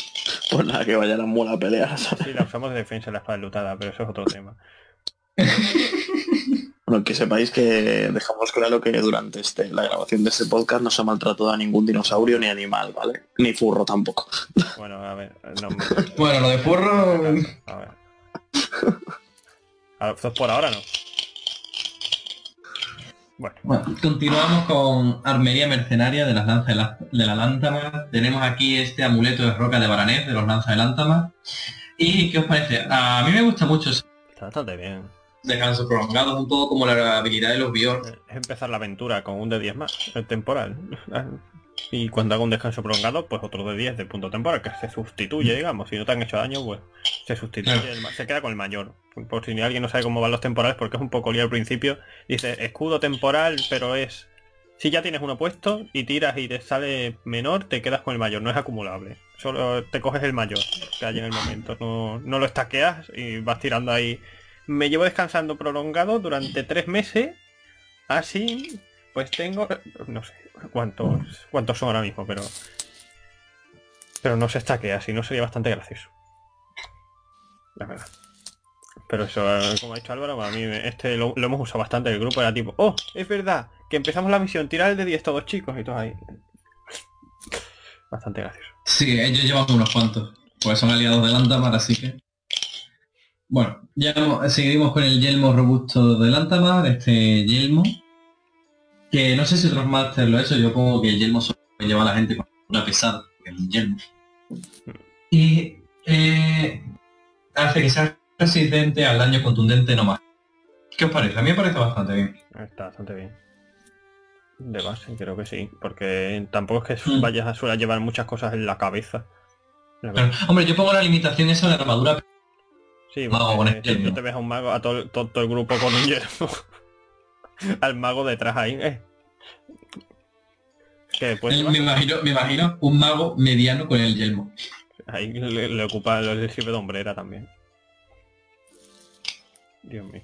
Pues nada, que vaya la mula a pelear, ¿sabes? Sí, la usamos de defensa en la espada lutada, pero eso es otro tema. Bueno, que sepáis que dejamos claro que durante este, la grabación de este podcast no se ha maltratado a ningún dinosaurio ni animal, ¿vale? Ni furro tampoco. Bueno, a ver, no, Bueno, lo de furro... a ver. A ver, esto por ahora no. Bueno, Bueno, continuamos con Armería Mercenaria de las Lanzas de la, de la Lántama. Tenemos aquí este amuleto de roca de Baranés de los Lanzas de Lántama. ¿Y qué os parece? A mí me gusta mucho ese está bastante bien. descanso prolongado, un poco como la habilidad de los Bior. Es empezar la aventura con un de 10 más, el temporal. Y cuando haga un descanso prolongado, pues otro de 10 de punto temporal, que se sustituye, digamos. Si no te han hecho daño, pues se sustituye, Claro. el se queda con el mayor. Por si alguien no sabe cómo van los temporales, porque es un poco lío al principio. Dice, escudo temporal, pero es... Si ya tienes uno puesto y tiras y te sale menor, te quedas con el mayor, no es acumulable. Solo te coges el mayor que hay en el momento. No, no lo estaqueas y vas tirando ahí. Me llevo descansando prolongado durante tres meses. Así, pues tengo... No sé cuántos, cuántos son ahora mismo, pero... Pero no se estaquea, si no sería bastante gracioso. La verdad. Pero eso, como ha dicho Álvaro, a mí este lo, hemos usado bastante el grupo, era tipo, oh, es verdad, que empezamos la misión, tirar el de 10 todos chicos y todos ahí. Bastante gracioso. Sí, ellos llevan unos cuantos, pues son aliados de Lantamar, así que... Bueno, ya seguimos con el yelmo robusto de Lantamar, este yelmo, que no sé si otros masters lo he hecho, yo pongo que el yelmo solo lleva a la gente con una pesada, un yelmo. Y eh, hace que sea resistente al daño contundente no más. ¿Qué os parece? A mí me parece bastante bien. Está bastante bien. De base, creo que sí, porque tampoco es que Mm. vayas a suele llevar muchas cosas en la cabeza. La Pero, verdad. hombre, yo pongo la limitación esa de la armadura. Sí, con el siempre yelmo. te ves a un mago, a todo, todo- todo el grupo con un yelmo. Al mago detrás ahí, eh. Que después Me lleva- imagino, me imagino un mago mediano con el yelmo. ahí le, le ocupa, le sirve de hombrera también. Dios mío.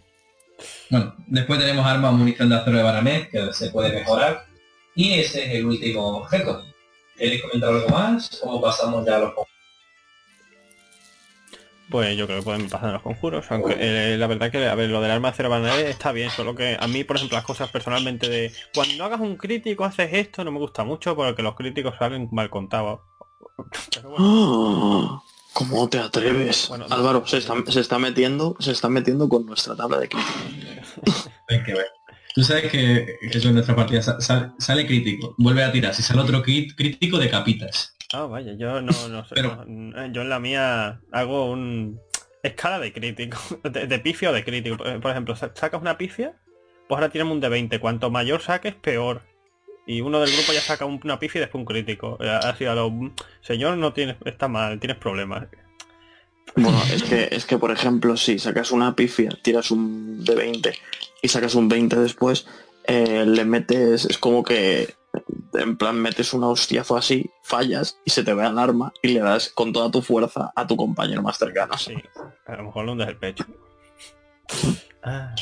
Bueno, después tenemos armas munición de acero de Baramés, que se puede mejorar. Y ese es el último objeto. ¿Queréis comentar algo más? ¿O pasamos ya a los Pues yo creo que pueden pasar los conjuros, aunque eh, la verdad que, a ver, lo del arma de cero banales está bien, solo que a mí, por ejemplo, las cosas personalmente de cuando hagas un crítico haces esto, no me gusta mucho porque los críticos salen mal contados. Bueno, ¿Cómo te atreves? Bueno, Álvaro, se está, se está metiendo, se está metiendo con nuestra tabla de críticos. Hay que ver. Tú sabes que, que eso en nuestra partida sa- sal- sale crítico, vuelve a tirar. Si sale otro crítico, decapitas. Ah, vaya, yo no, no sé, Pero- no, yo en la mía hago un escala de crítico, de, de pifia o de crítico. Por ejemplo, sa- sacas una pifia, pues ahora tírame un de 20, cuanto mayor saques, peor. Y uno del grupo ya saca un- una pifia y después un crítico. Eh, Así a lo... Señor, no tienes... Está mal, tienes problemas. Bueno, es que, es que por ejemplo, si sacas una pifia, tiras un de 20 y sacas un 20 después, eh, le metes, es como que en plan metes un hostiazo así, fallas y se te ve el arma y le das con toda tu fuerza a tu compañero más cercano. Sí, a lo mejor lo hundes el pecho. Ah,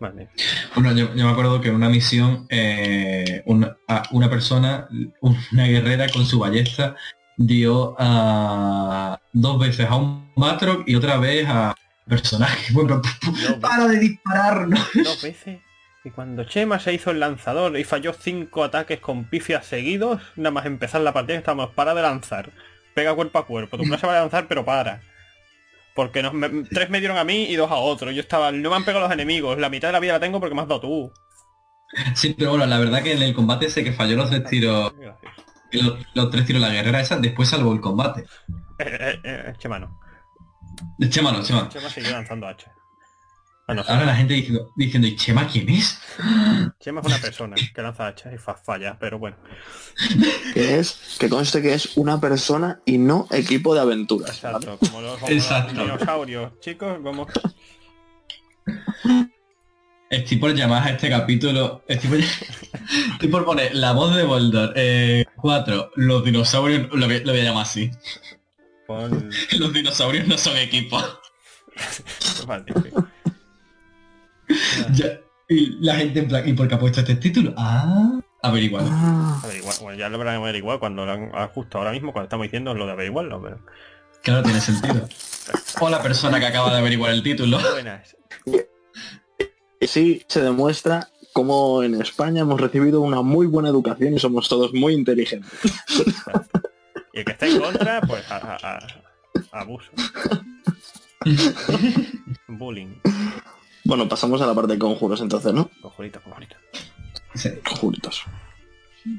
vale. Bueno, yo, yo me acuerdo que en una misión, eh, una, a- una persona, una guerrera con su ballesta, dio a dos veces a un Matroc y otra vez a personaje. Bueno, para de dispararnos. dos veces. Y cuando Chema se hizo el lanzador y falló cinco ataques con pifias seguidos, nada más empezar la partida estamos para de lanzar. Pega cuerpo a cuerpo. Tu clase va a lanzar pero para. Porque nos, me- tres me dieron a mí y dos a otro. Yo estaba, no me han pegado los enemigos. La mitad de la vida la tengo porque me has dado tú. Sí, pero bueno, la verdad que en el combate ese que falló los tres tiros, los, los tres tiros la guerrera esa, después salvó el combate. Eh, eh, eh, Chema no. Chema no, Chema. Siguió lanzando H. Ah, Ahora la gente diciendo, diciendo, ¿y Chema quién es? Chema es una persona que lanza hacha y fa- falla, pero bueno. Que es, que conste que es una persona y no equipo de aventuras. ¿vale? Exacto, como los, como los Exacto. dinosaurios. Chicos, vamos. Estoy por llamar a este capítulo. Estoy por, estoy por poner la voz de Boldor. 4. los dinosaurios. Lo voy, lo voy a llamar así. Pon... Los dinosaurios no son. Vale, sí. Ya, y la gente en plan, ¿y por qué ha puesto este título? Ah, averiguado. Ah, Averiguar, bueno, ya lo habrán averiguado cuando lo han, ah, justo ahora mismo cuando estamos diciendo lo de averiguarlo, pero. Claro, tiene sentido. O la persona que acaba de averiguar el título. Buenas. y sí se demuestra cómo en España hemos recibido una muy buena educación y somos todos muy inteligentes. Y el que está en contra, pues a, a- a- abuso. Bullying. Bueno, pasamos a la parte de conjuros entonces, ¿no? Conjuritos, conjuritos. Sí. Conjuritos.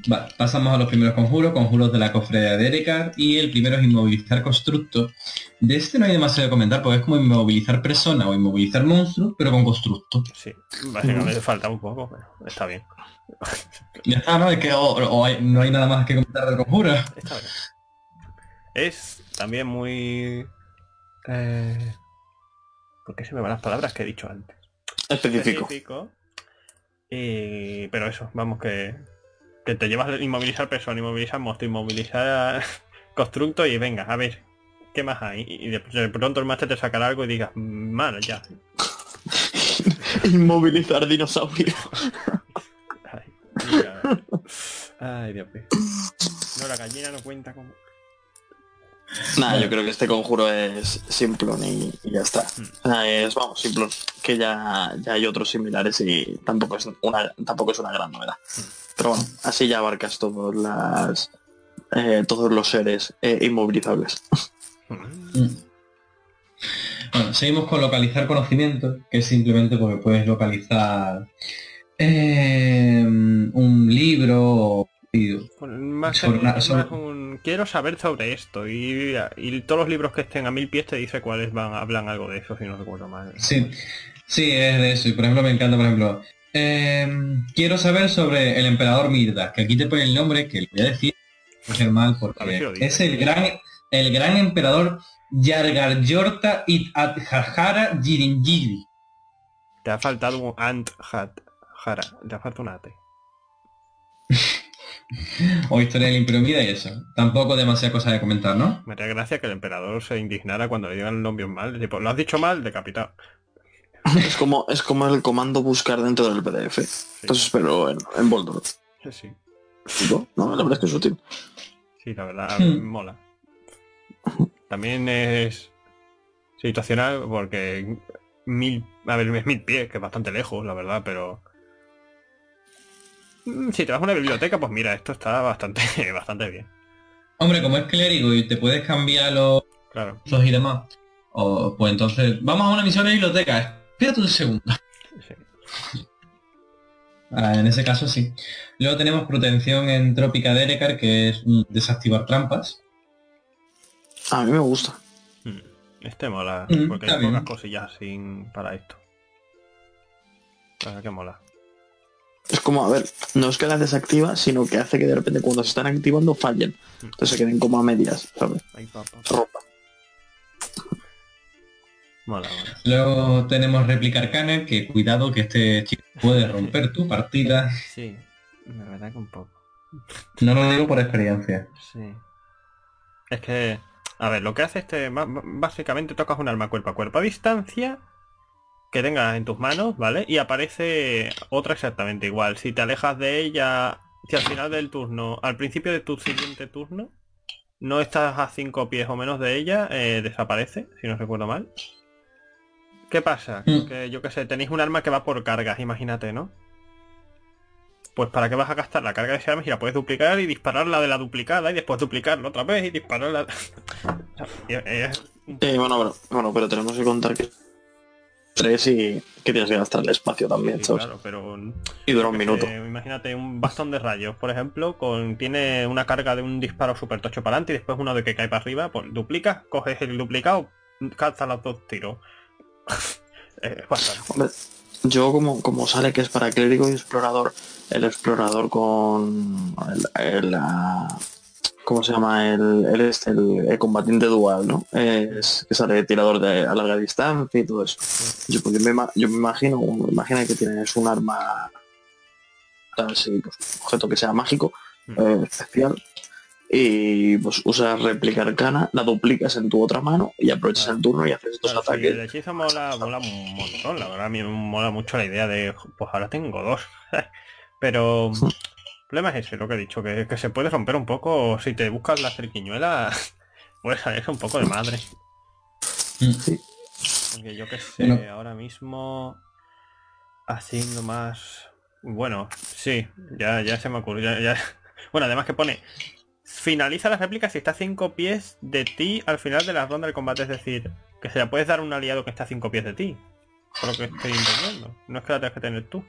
Vale, pasamos a los primeros conjuros, conjuros de la cofradía de Erikar, y el primero es inmovilizar constructo. De este no hay demasiado que comentar, porque es como inmovilizar persona o inmovilizar monstruo, pero con constructo. Sí, básicamente falta un poco, pero está bien. Ya está, ¿no? Es que o- o hay- no hay nada más que comentar del conjuro. Está bien. Es también muy... Eh... ¿Por qué se me van las palabras que he dicho antes? Específico. específico. Y... Pero eso, vamos que... Que te llevas a inmovilizar persona, inmovilizar monstruo, inmovilizar constructo y venga, a ver, ¿qué más hay? Y de, de pronto el máster te sacará algo y digas, mano, ya. Inmovilizar dinosaurio. Ay. Ay, Dios mío. No, la gallina no cuenta como... Nada, yo creo que este conjuro es simplón y, ya está. Es, vamos, simplón. Que ya, ya hay otros similares y tampoco es una, tampoco es una gran novedad. Pero bueno, así ya abarcas todos las eh, todos los seres eh, inmovilizables. Mm. Bueno, seguimos con localizar conocimiento, que es simplemente porque puedes localizar eh, un libro o vídeo. Con- Más, Sobre una- es sobre- más un- quiero saber sobre esto y, y todos los libros que estén a mil pies te dice cuáles van hablan algo de eso si no recuerdo mal Sí, sí, es de eso. Y por ejemplo me encanta, por ejemplo, eh, quiero saber sobre el emperador Mirda, que aquí te pone el nombre, que lo voy a decir, mal porque es el gran, el gran emperador Yargaryorta It Adhara Jiringiri. te ha faltado un ant hat jara te ha faltado un ate o historia del Imperio Mida y eso. Tampoco demasiada cosa de comentar, ¿no? Me haría gracia que el emperador se indignara cuando le digan el nombre mal. Tipo, lo has dicho mal, decapitado. Es como, es como el comando buscar dentro del PDF. Entonces, pero en, en Boldor. Sí, ¿No? No, la verdad es que es útil. sí, la verdad, Hmm. mola. También es situacional porque mil, a ver, es mil pies, que es bastante lejos, la verdad, pero... Mm, Si te vas a una biblioteca, pues mira, esto está bastante, bastante bien. Hombre, como es clérigo y te puedes cambiar los Claro. y demás, o, pues entonces, vamos a una misión de biblioteca. Espérate un segundo. sí. Ah, en ese caso sí. Luego tenemos protección en Trópica de Erekar, que es mm, desactivar trampas. A mí me gusta. Mm, Este mola, Mm, porque hay pocas cosillas sin para esto. Verdad que mola. Es como, a ver, no es que las desactiva, sino que hace que de repente cuando se están activando fallen. Entonces se queden como a medias, ¿sabes? Ahí, pa, pa. Se rompan. Mola, mola. Luego tenemos réplica arcana, que cuidado que este chico puede romper tu partida. Sí, la verdad que un poco. No lo digo por experiencia. Sí. Es que, a ver, lo que hace este, básicamente tocas un arma cuerpo a cuerpo a distancia que tengas en tus manos, ¿vale? Y aparece otra exactamente igual. Si te alejas de ella, si al final del turno, al principio de tu siguiente turno, no estás a cinco pies o menos de ella, eh, desaparece, si no recuerdo mal. ¿Qué pasa? Mm. Que yo qué sé, tenéis un arma que va por cargas, imagínate, ¿no? Pues para qué vas a gastar la carga de ese arma si la puedes duplicar y disparar la de la duplicada y después duplicarla otra vez y disparar la... O sea, y- es un- Eh, bueno, pero, bueno, pero tenemos que contar que tres y que tienes que gastar el espacio también, sí, ¿sabes? claro, pero Y dura un minuto. imagínate un bastón de rayos, por ejemplo, con tiene una carga de un disparo super tocho para adelante y después uno de que cae para arriba, pues duplicas, coges el duplicado, cazas los dos tiros. Hombre, yo como, como sale que es para clérigo y explorador, el explorador con el, el, ah, ¿cómo se llama? El, el, este, el, el combatiente dual, ¿no? Es que sale tirador de a larga distancia y todo eso. Yo, porque me, yo me imagino, me imagino que tienes un arma así, pues, un objeto que sea mágico, eh, especial, y pues usas réplica arcana, la duplicas en tu otra mano y aprovechas Claro. el turno y haces dos Claro, sí, ataques. el hechizo mola, mola un montón, la verdad a mí me mola mucho la idea de, pues ahora tengo dos. Pero el problema es ese, lo que he dicho, que, que se puede romper un poco si te buscas la cerquiñuela, puede salir un poco de madre. Sí. Porque yo que sé, ahora mismo haciendo más... Bueno, sí, ya, ya se me ocurrió. ya- ya- Bueno, además que pone finaliza la réplica si está a 5 pies de ti al final de la ronda del combate, es decir, que se la puedes dar a un aliado que está a 5 pies de ti. Por lo que estoy entendiendo. No es que la tengas que tener tú.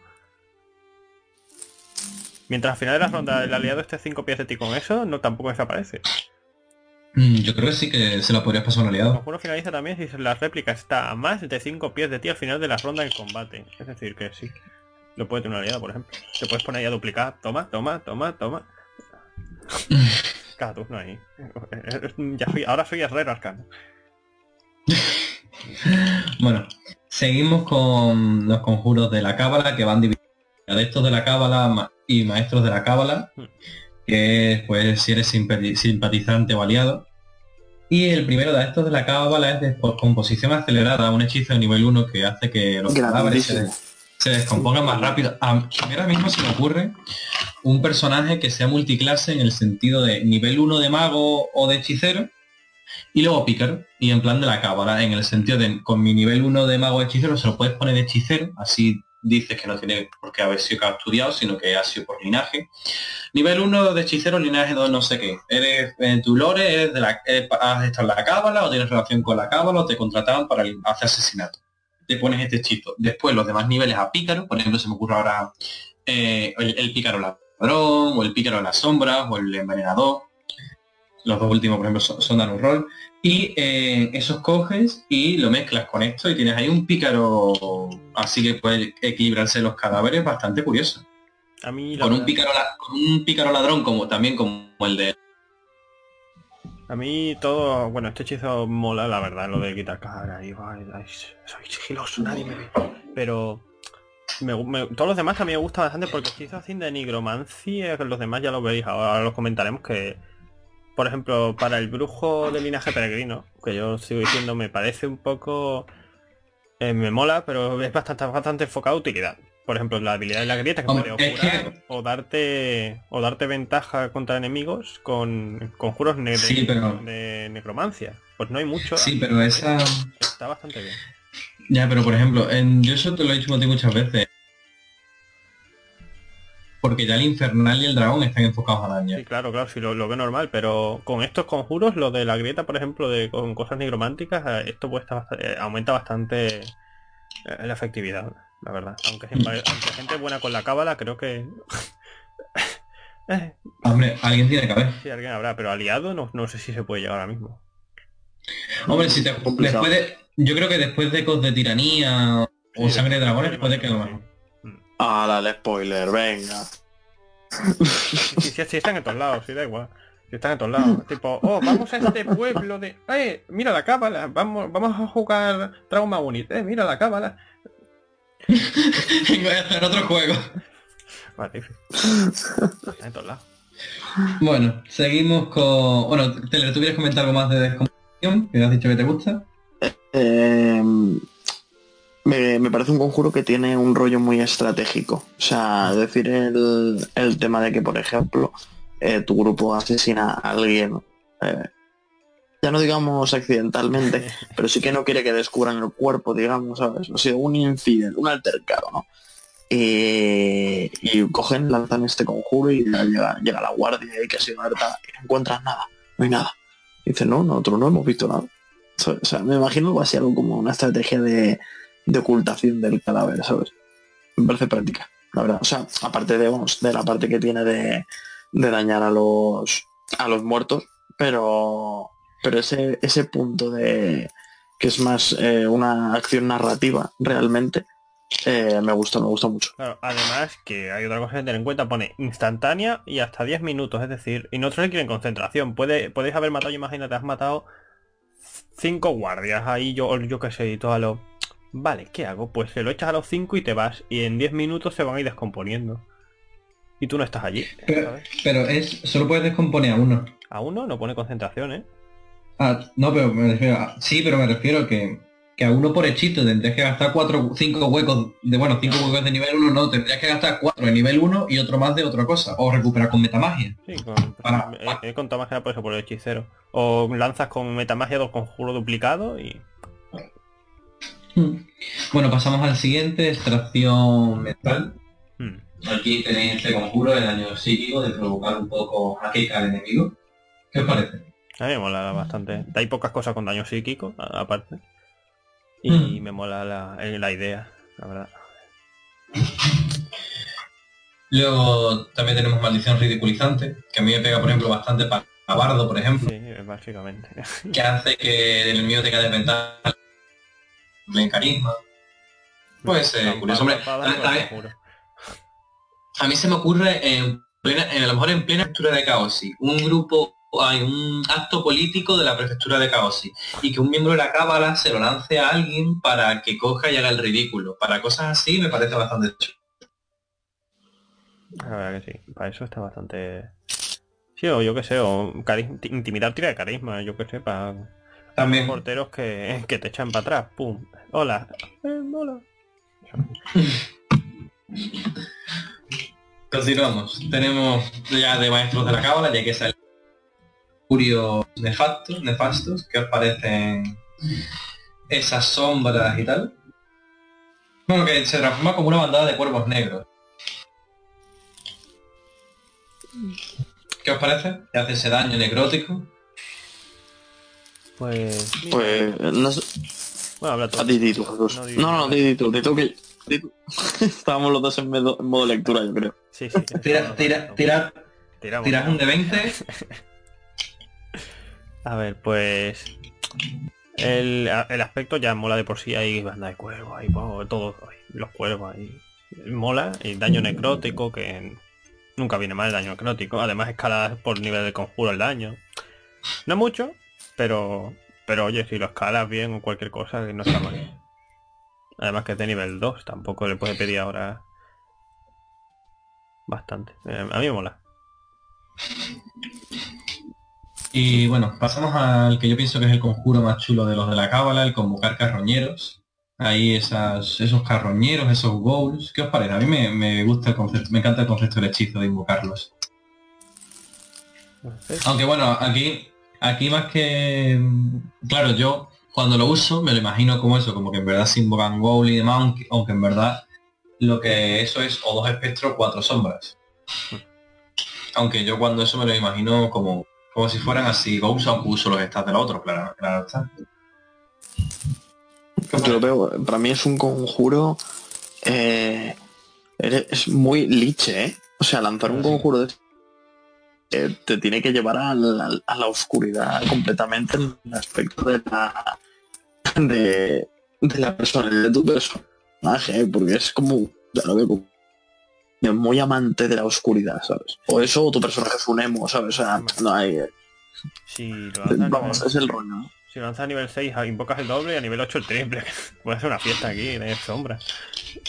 Mientras al final de la ronda el aliado esté a 5 pies de ti con eso, no tampoco desaparece. Mm, Yo creo que sí que se lo podrías pasar a un El aliado. conjuro finaliza también si la réplica está a más de 5 pies de ti al final de la ronda del combate. Es decir, que sí. Lo puede tener un aliado, por ejemplo. Te puedes poner ahí a duplicar. Toma, toma, toma, toma. Cada turno ahí. Ya soy, ahora soy herrero arcano. Bueno, seguimos con los conjuros de la cábala que van divididos en adeptos de la cábala y maestros de la cábala, Hmm. que es pues si eres simpati- simpatizante o aliado. Y el primero de estos de la cábala es de po- composición acelerada, un hechizo de nivel 1 que hace que los cadáveres se, se descompongan más rápido. A mí ahora mismo se me ocurre un personaje que sea multiclase en el sentido de nivel 1 de mago o de hechicero y luego pícaro y en plan de la cábala en el sentido de con mi nivel 1 de mago o hechicero se lo puedes poner de hechicero así dices que no tiene por qué haber sido estudiado sino que ha sido por linaje. Nivel 1 de hechicero linaje 2 no sé qué. Eres en tu lore eres de la eres- has estado en la cábala o tienes relación con la cábala o te contrataban para hacer asesinato te pones este hechizo después los demás niveles a pícaro por ejemplo se me ocurre ahora eh, el, el pícaro ladrón o el pícaro de las sombras o el envenenador. Los dos últimos por ejemplo son, son dan un rol y eh, esos coges y lo mezclas con esto y tienes ahí un pícaro así que puede equilibrarse los cadáveres bastante curioso A mí, con un pícaro con un pícaro ladrón como también como el de A mí todo, bueno, este hechizo mola, la verdad, lo de quitar cara y ay, soy sigiloso, nadie me ve. Pero me- me- todos los demás también me gustan bastante porque si hizo así de nigromancia, los demás ya lo veis, ahora los comentaremos que, por ejemplo, para el brujo del linaje peregrino, que yo sigo diciendo, me parece un poco... eh, me mola, pero es bastante, bastante enfocado a utilidad. Por ejemplo, la habilidad de la grieta que Hombre, puede curar que- o darte o darte ventaja contra enemigos con conjuros ne- de, Sí, pero- de necromancia. Pues no hay mucho. Sí, pero esa... Está bastante bien. Ya, pero por ejemplo, en, yo eso te lo he dicho a ti muchas veces. Porque ya el infernal y el dragón están enfocados al daño. Sí, claro, claro, sí lo, lo veo normal, pero con estos conjuros, lo de la grieta, por ejemplo, de con cosas nigrománticas, eh, esto puede estar bast- eh, aumenta bastante eh, la efectividad, la verdad. Aunque, aunque gente buena con la cábala, creo que Hombre, alguien tiene que haber. sí alguien habrá, pero aliado no, no sé si se puede llegar ahora mismo. Hombre, si te, después de, yo creo que después de Ecos de Tiranía o Sí, Sangre de Dragones puede que lo sí. mejor. Ah, dale, spoiler, venga. Sí, sí, sí, están en todos lados, sí, da igual. Sí, están en todos lados. tipo, oh, vamos a este pueblo de. ¡Eh! Mira la cábala, vamos, vamos a jugar Trauma Unit, eh, mira la cábala. Voy a hacer otro juego. Vale, están en todos lados. Bueno, seguimos con... Bueno, Teler, ¿tú quieres comentar algo más de descomposición? Que has dicho que te gusta. Eh, me, me parece un conjuro que tiene un rollo muy estratégico. O sea, decir, el, el tema de que, por ejemplo, eh, tu grupo asesina a alguien, eh, ya no digamos accidentalmente, pero sí que no quiere que descubran el cuerpo, digamos, ¿sabes? O sea, un incidente, un altercado, ¿no? Y, y cogen, lanzan este conjuro y llega, llega la guardia y que se alerta y no encuentran nada, no hay nada. Y dice, no, nosotros no hemos visto nada. O sea, me imagino algo así, algo como una estrategia de, de ocultación del cadáver, ¿sabes? Me parece práctica, la verdad. O sea, aparte de, vamos, de la parte que tiene de, de dañar a los a los muertos, pero pero ese, ese punto de que es más eh, una acción narrativa realmente, eh, me gusta, me gusta mucho. Además que hay otra cosa que tener en cuenta, pone instantánea y hasta 10 minutos, es decir, y no se requieren concentración. Puede, podéis haber matado, imagínate, has matado cinco guardias ahí, yo, yo qué sé, y todo a lo. Vale, ¿qué hago? Pues se lo echas a los 5 y te vas, y en 10 minutos se van a ir descomponiendo. Y tú no estás allí, Pero, ¿sabes? pero es solo puedes descomponer a uno. A uno no pone concentración, ¿eh? Ah, no, pero me refiero a... Sí, pero me refiero que, que a uno por hechizo tendrías que gastar cuatro, cinco huecos de, bueno, cinco huecos de nivel 1, no, tendrías que gastar cuatro de nivel 1 y otro más de otra cosa. O recuperar con metamagia. Sí, con, Para- he, he contado más que nada por eso, por el hechicero. O lanzas con metamagia dos conjuro duplicado y. Hmm. Bueno, pasamos al siguiente, extracción mental. Hmm. Aquí tenéis este conjuro de daño psíquico, de provocar un poco a que al enemigo. ¿Qué os parece? A mí me mola bastante. Hay pocas cosas con daño psíquico, aparte. Y Mm. me mola la, eh, la idea, la verdad. Luego también tenemos maldición ridiculizante, que a mí me pega, por ejemplo, bastante para Bardo, por ejemplo, Sí, básicamente. que hace que el enemigo tenga desventaja en carisma. Puede ser Tan- curioso, hombre. A, a- conjuro. a mí se me ocurre en plena, en, a lo mejor en plena prefectura de Caosi, un grupo, hay un acto político de la prefectura de Caosi, y que un miembro de la cábala se lo lance a alguien para que coja y haga el ridículo. Para cosas así me parece bastante chulo. La verdad que sí. Para eso está bastante... Sí, o yo qué sé, o intimidar tira de carisma, yo qué sé, para También. porteros que, que te echan para atrás. ¡Pum! Hola. Eh, hola. Continuamos. Tenemos ya de maestros de la cábala, ya que es el curios nefastos, nefastos, que os parecen esas sombras y tal. Bueno, que se transforma como una bandada de cuervos negros. ¿Qué os parece? Que hace ese daño necrótico. Pues... mira, Pues no sé, Bueno, habla tú. a ti, di tú, Jesús. No, di- No, no, di, tú, di tú que di tú. Estábamos los dos en modo, en modo lectura, yo creo. Sí, sí. Tira, tira, tira, Tiramos. tiras un de 20. A ver, pues... El, el aspecto ya mola de por sí, hay banda de cuervos, ahí, wow, todos, ay, los cuervos ahí. Mola, y daño necrótico, que nunca viene mal el daño necrótico. Además escala por nivel de conjuro el daño. No mucho, pero pero oye, si lo escalas bien o cualquier cosa, que no está mal. Además que es de nivel 2, tampoco le puede pedir ahora bastante. Eh, a mí me mola. Y bueno, pasamos al que yo pienso que es el conjuro más chulo de los de la cábala, el convocar carroñeros. Ahí esas, esos carroñeros, esos goals. ¿Qué os parece? A mí me, me gusta el concepto, me encanta el concepto del hechizo de invocarlos. Aunque bueno, aquí, aquí más que... Claro, yo cuando lo uso me lo imagino como eso, como que en verdad se invocan goal y demás, aunque, aunque en verdad lo que eso es o dos espectros cuatro sombras. Aunque yo cuando eso me lo imagino como, como si fueran así goals, aunque uso los stats del otro, claro, claro está. Yo lo veo, para mí es un conjuro eh, es muy liche, ¿eh? O sea, lanzar un conjuro de eh, te tiene que llevar a la, a la oscuridad completamente en el aspecto de la de, de la personalidad de tu personaje, porque es como, ya lo veo es muy amante de la oscuridad, ¿sabes? O eso o tu personaje es un emo, ¿sabes? O sea, no hay... eh, Si lo Vamos, nivel, es el rollo, si lo lanzas a nivel 6 invocas el doble y a nivel 8 el triple. Puede ser una fiesta aquí, de sombra.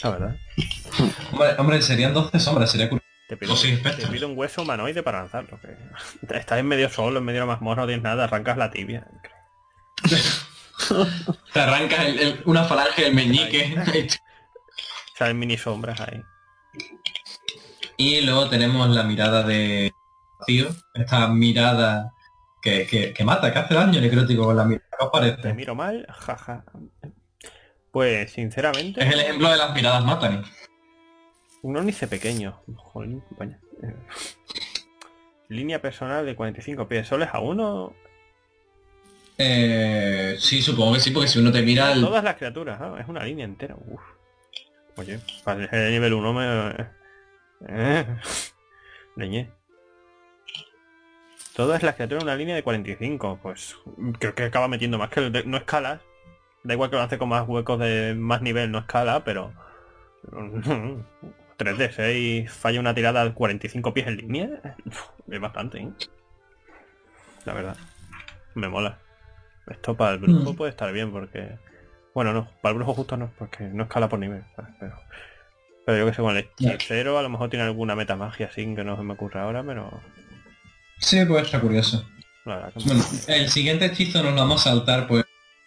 La verdad. Hombre, hombre, serían 12 sombras, sería curioso. Te pido, O te un hueso humanoide para lanzarlo. Que... Estás en medio solo, en medio de la mazmorra, no tienes nada, arrancas la tibia. Te arrancas el- el- una falange del meñique. Salen mini sombras ahí. Y luego tenemos la mirada de vacío, esta mirada que, que- que mata, que hace daño necrótico con la mirada. ¿Qué os Te parece? miro mal, jaja. Pues sinceramente, Es el ejemplo de las miradas matan. Un ónice pequeño. Jolín. Eh, Línea personal de 45 pies. ¿Soles a uno? Eh, sí, supongo que sí, porque si uno te mira el... Todas las criaturas, ah, es una línea entera. Uf. Oye, para ser de nivel 1 me... Eh. Leñé. Todas las criaturas en una línea de 45. Pues creo que acaba metiendo más que el de- no escalas. Da igual que lo hace con más huecos de más nivel, no escala, pero... 3 de 6 falla una tirada de 45 pies en línea. Es bastante, ¿eh? La verdad. Me mola. Esto para el brujo Mm. puede estar bien porque... Bueno, no, para el brujo justo no, porque no escala por nivel. Pero, pero yo que sé, con el hechicero a lo mejor tiene alguna meta magia así que no se me ocurre ahora, pero... Sí, puede estar curioso. La verdad que Bueno, el siguiente hechizo nos lo vamos a saltar, pues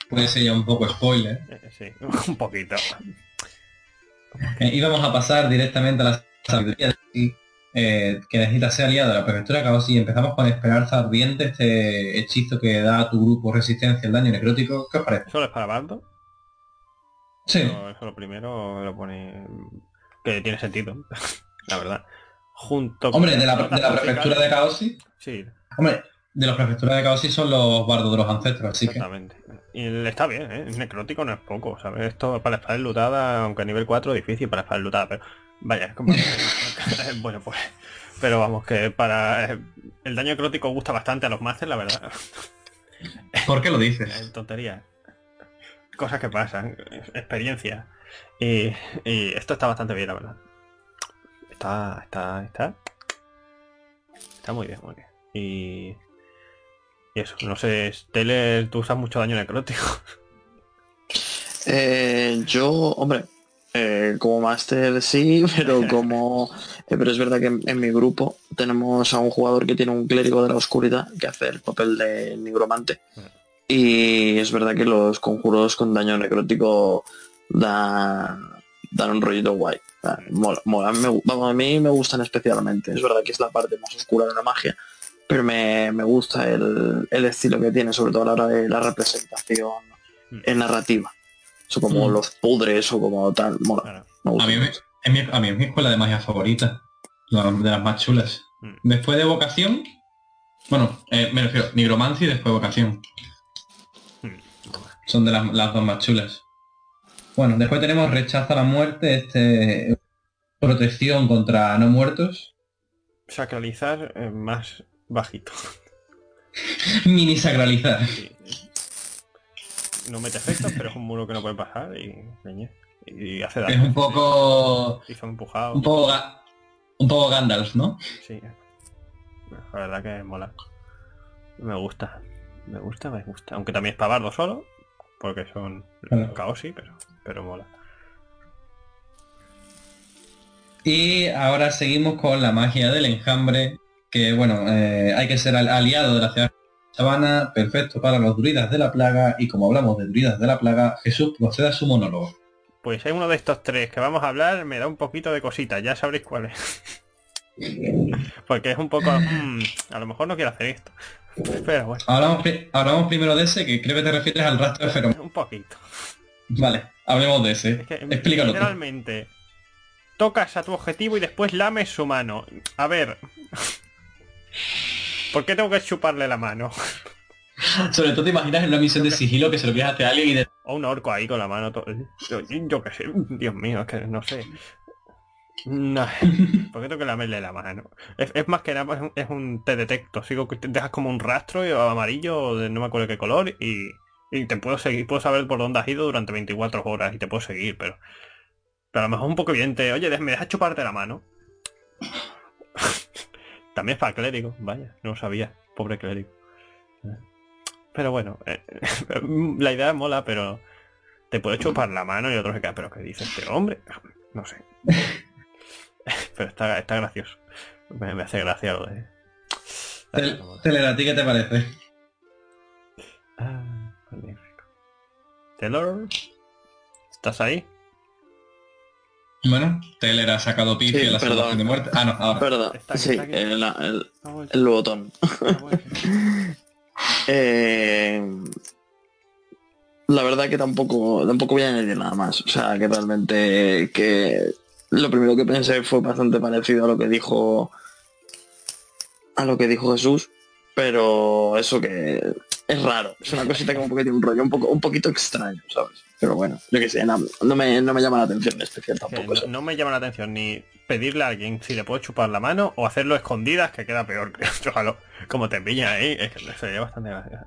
puede ser ya un poco spoiler. Eh, sí, un poquito. Eh, y vamos a pasar directamente a la sabiduría de eh, que necesita ser aliado de la prefectura de caos y empezamos con Esperanza Ardiente, este hechizo que da a tu grupo resistencia al daño necrótico. ¿Qué os parece? ¿Solo es para Bardo? Sí. Pero eso lo primero lo pone... Que tiene sentido, la verdad. Junto Hombre, de la, de la prefectura de musicales- caos sí. Hombre, de la prefectura de caos sí son los bardos de los ancestros, así que... Exactamente. Y está bien, ¿eh? Necrótico no es poco, ¿sabes? Esto para la espada enlutada, aunque a nivel 4 difícil para la espada enlutada, pero vaya, es como... bueno, pues... Pero vamos, que para... eh, El daño necrótico gusta bastante a los masters, la verdad. ¿Por qué lo Es dices? tontería. Cosas que pasan, experiencia. Y, y esto está bastante bien, la verdad. Está, está, está. Está muy bien, muy bien. Y... Y eso, no sé, Teller, tú usas mucho daño necrótico. Eh, yo, hombre, eh, como máster sí, pero como... eh, pero es verdad que en, en mi grupo tenemos a un jugador que tiene un clérigo de la oscuridad que hace el papel de nigromante. Y es verdad que los conjuros con daño necrótico dan, dan un rollito guay. Mola, mola. Me, a mí me gustan especialmente. Es verdad que es la parte más oscura de la magia, pero me, me gusta el, el estilo que tiene, sobre todo a la hora de la representación Mm. en narrativa. Eso como Mm. los pudres o como tal. Mola, Claro. me gusta A mí, es mi, a mí es mi escuela de magia favorita. la- De las más chulas. Mm. Después de vocación... Bueno, eh, me refiero, nigromancia y después vocación. Mm. Son de las, las dos más chulas. Bueno, después tenemos rechaza la muerte, este protección contra no muertos, Sacralizar eh, más bajito. mini sacralizar. Sí. No mete efectos, pero es un muro que no puede pasar y, y hace daño. Es un poco Y son empujados. un poco ga- un poco Gandalf, ¿no? Sí. La verdad que mola. Me gusta. Me gusta, me gusta. Aunque también es para bardo solo. Porque son Claro. caos, sí, pero, pero mola. Y ahora seguimos con la magia del enjambre, que bueno, eh, hay que ser al- aliado de la ciudad sabana, perfecto para los druidas de la plaga, y como hablamos de druidas de la plaga, Jesús procede a su monólogo. Pues hay uno de estos tres que vamos a hablar, me da un poquito de cosita, ya sabréis cuál es. Porque es un poco... mm, a lo mejor no quiero hacer esto. Pero bueno, Hablamos, hablamos primero de ese, que creo que te refieres al rastro de feromonas. un poquito. Vale, hablemos de ese. Es que Explícalo tú. literalmente tocas a tu objetivo y después lames su mano. A ver. ¿Por qué tengo que chuparle la mano? Sobre todo te imaginas en una misión de sigilo que se lo quieres hacer a alguien y de... O un orco ahí con la mano. to- Yo, yo qué sé. Dios mío, es que no sé. No, ¿Por qué tengo que lamerle la mano? Es, es más que nada, es un, es un te detecto. Sigo que dejas como un rastro amarillo de no me acuerdo qué color y, y te puedo seguir, puedo saber por dónde has ido durante 24 horas y te puedo seguir, pero, pero a lo mejor un poco evidente. Oye, ¿me dejas chuparte la mano? También es para clérigo, vaya, no lo sabía, pobre clérigo. Pero bueno, eh, la idea mola, pero te puede chupar la mano y otro se pero ¿qué dice este hombre? No sé. Pero está, está gracioso. Me, me hace gracia lo de... Tel- Teler, ¿a ti qué te parece? Ah, magnífico. Taylor, ¿estás ahí? Bueno, Teler ha sacado pifia Sí, la perdón. salvación de muerte. Ah, no, ahora. Está aquí, sí, está aquí. el, el- el botón. Eh, la verdad que tampoco, tampoco voy a añadir nada más. O sea, que realmente que lo primero que pensé fue bastante parecido a lo que dijo a lo que dijo Jesús, pero eso que es raro. Es una cosita como que tiene un rollo un poco, un poquito extraño, ¿sabes? Pero bueno, yo que sé, no, no me, no me llama la atención en especial tampoco. no, eso. no me llama la atención ni pedirle a alguien si le puedo chupar la mano o hacerlo escondidas, que queda peor. Ojalá, como te pilla ahí, es que sería bastante gracioso.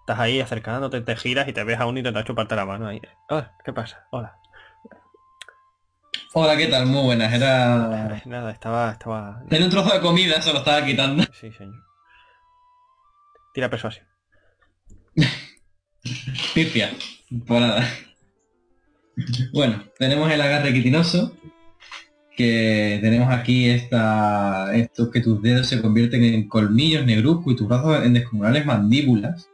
Estás ahí acercándote, te giras y te ves a uno intentando chuparte la mano ahí. Hola, ¿qué pasa? Hola. Hola, ¿qué tal? Muy buenas. Era... Nada, estaba... estaba... Tenía un trozo de comida, se lo estaba quitando. Sí, señor. Tira persuasión. Nada. Bueno, tenemos el agarre quitinoso. Que tenemos aquí esta, esto que tus dedos se convierten en colmillos negruzcos y tus brazos en descomunales mandíbulas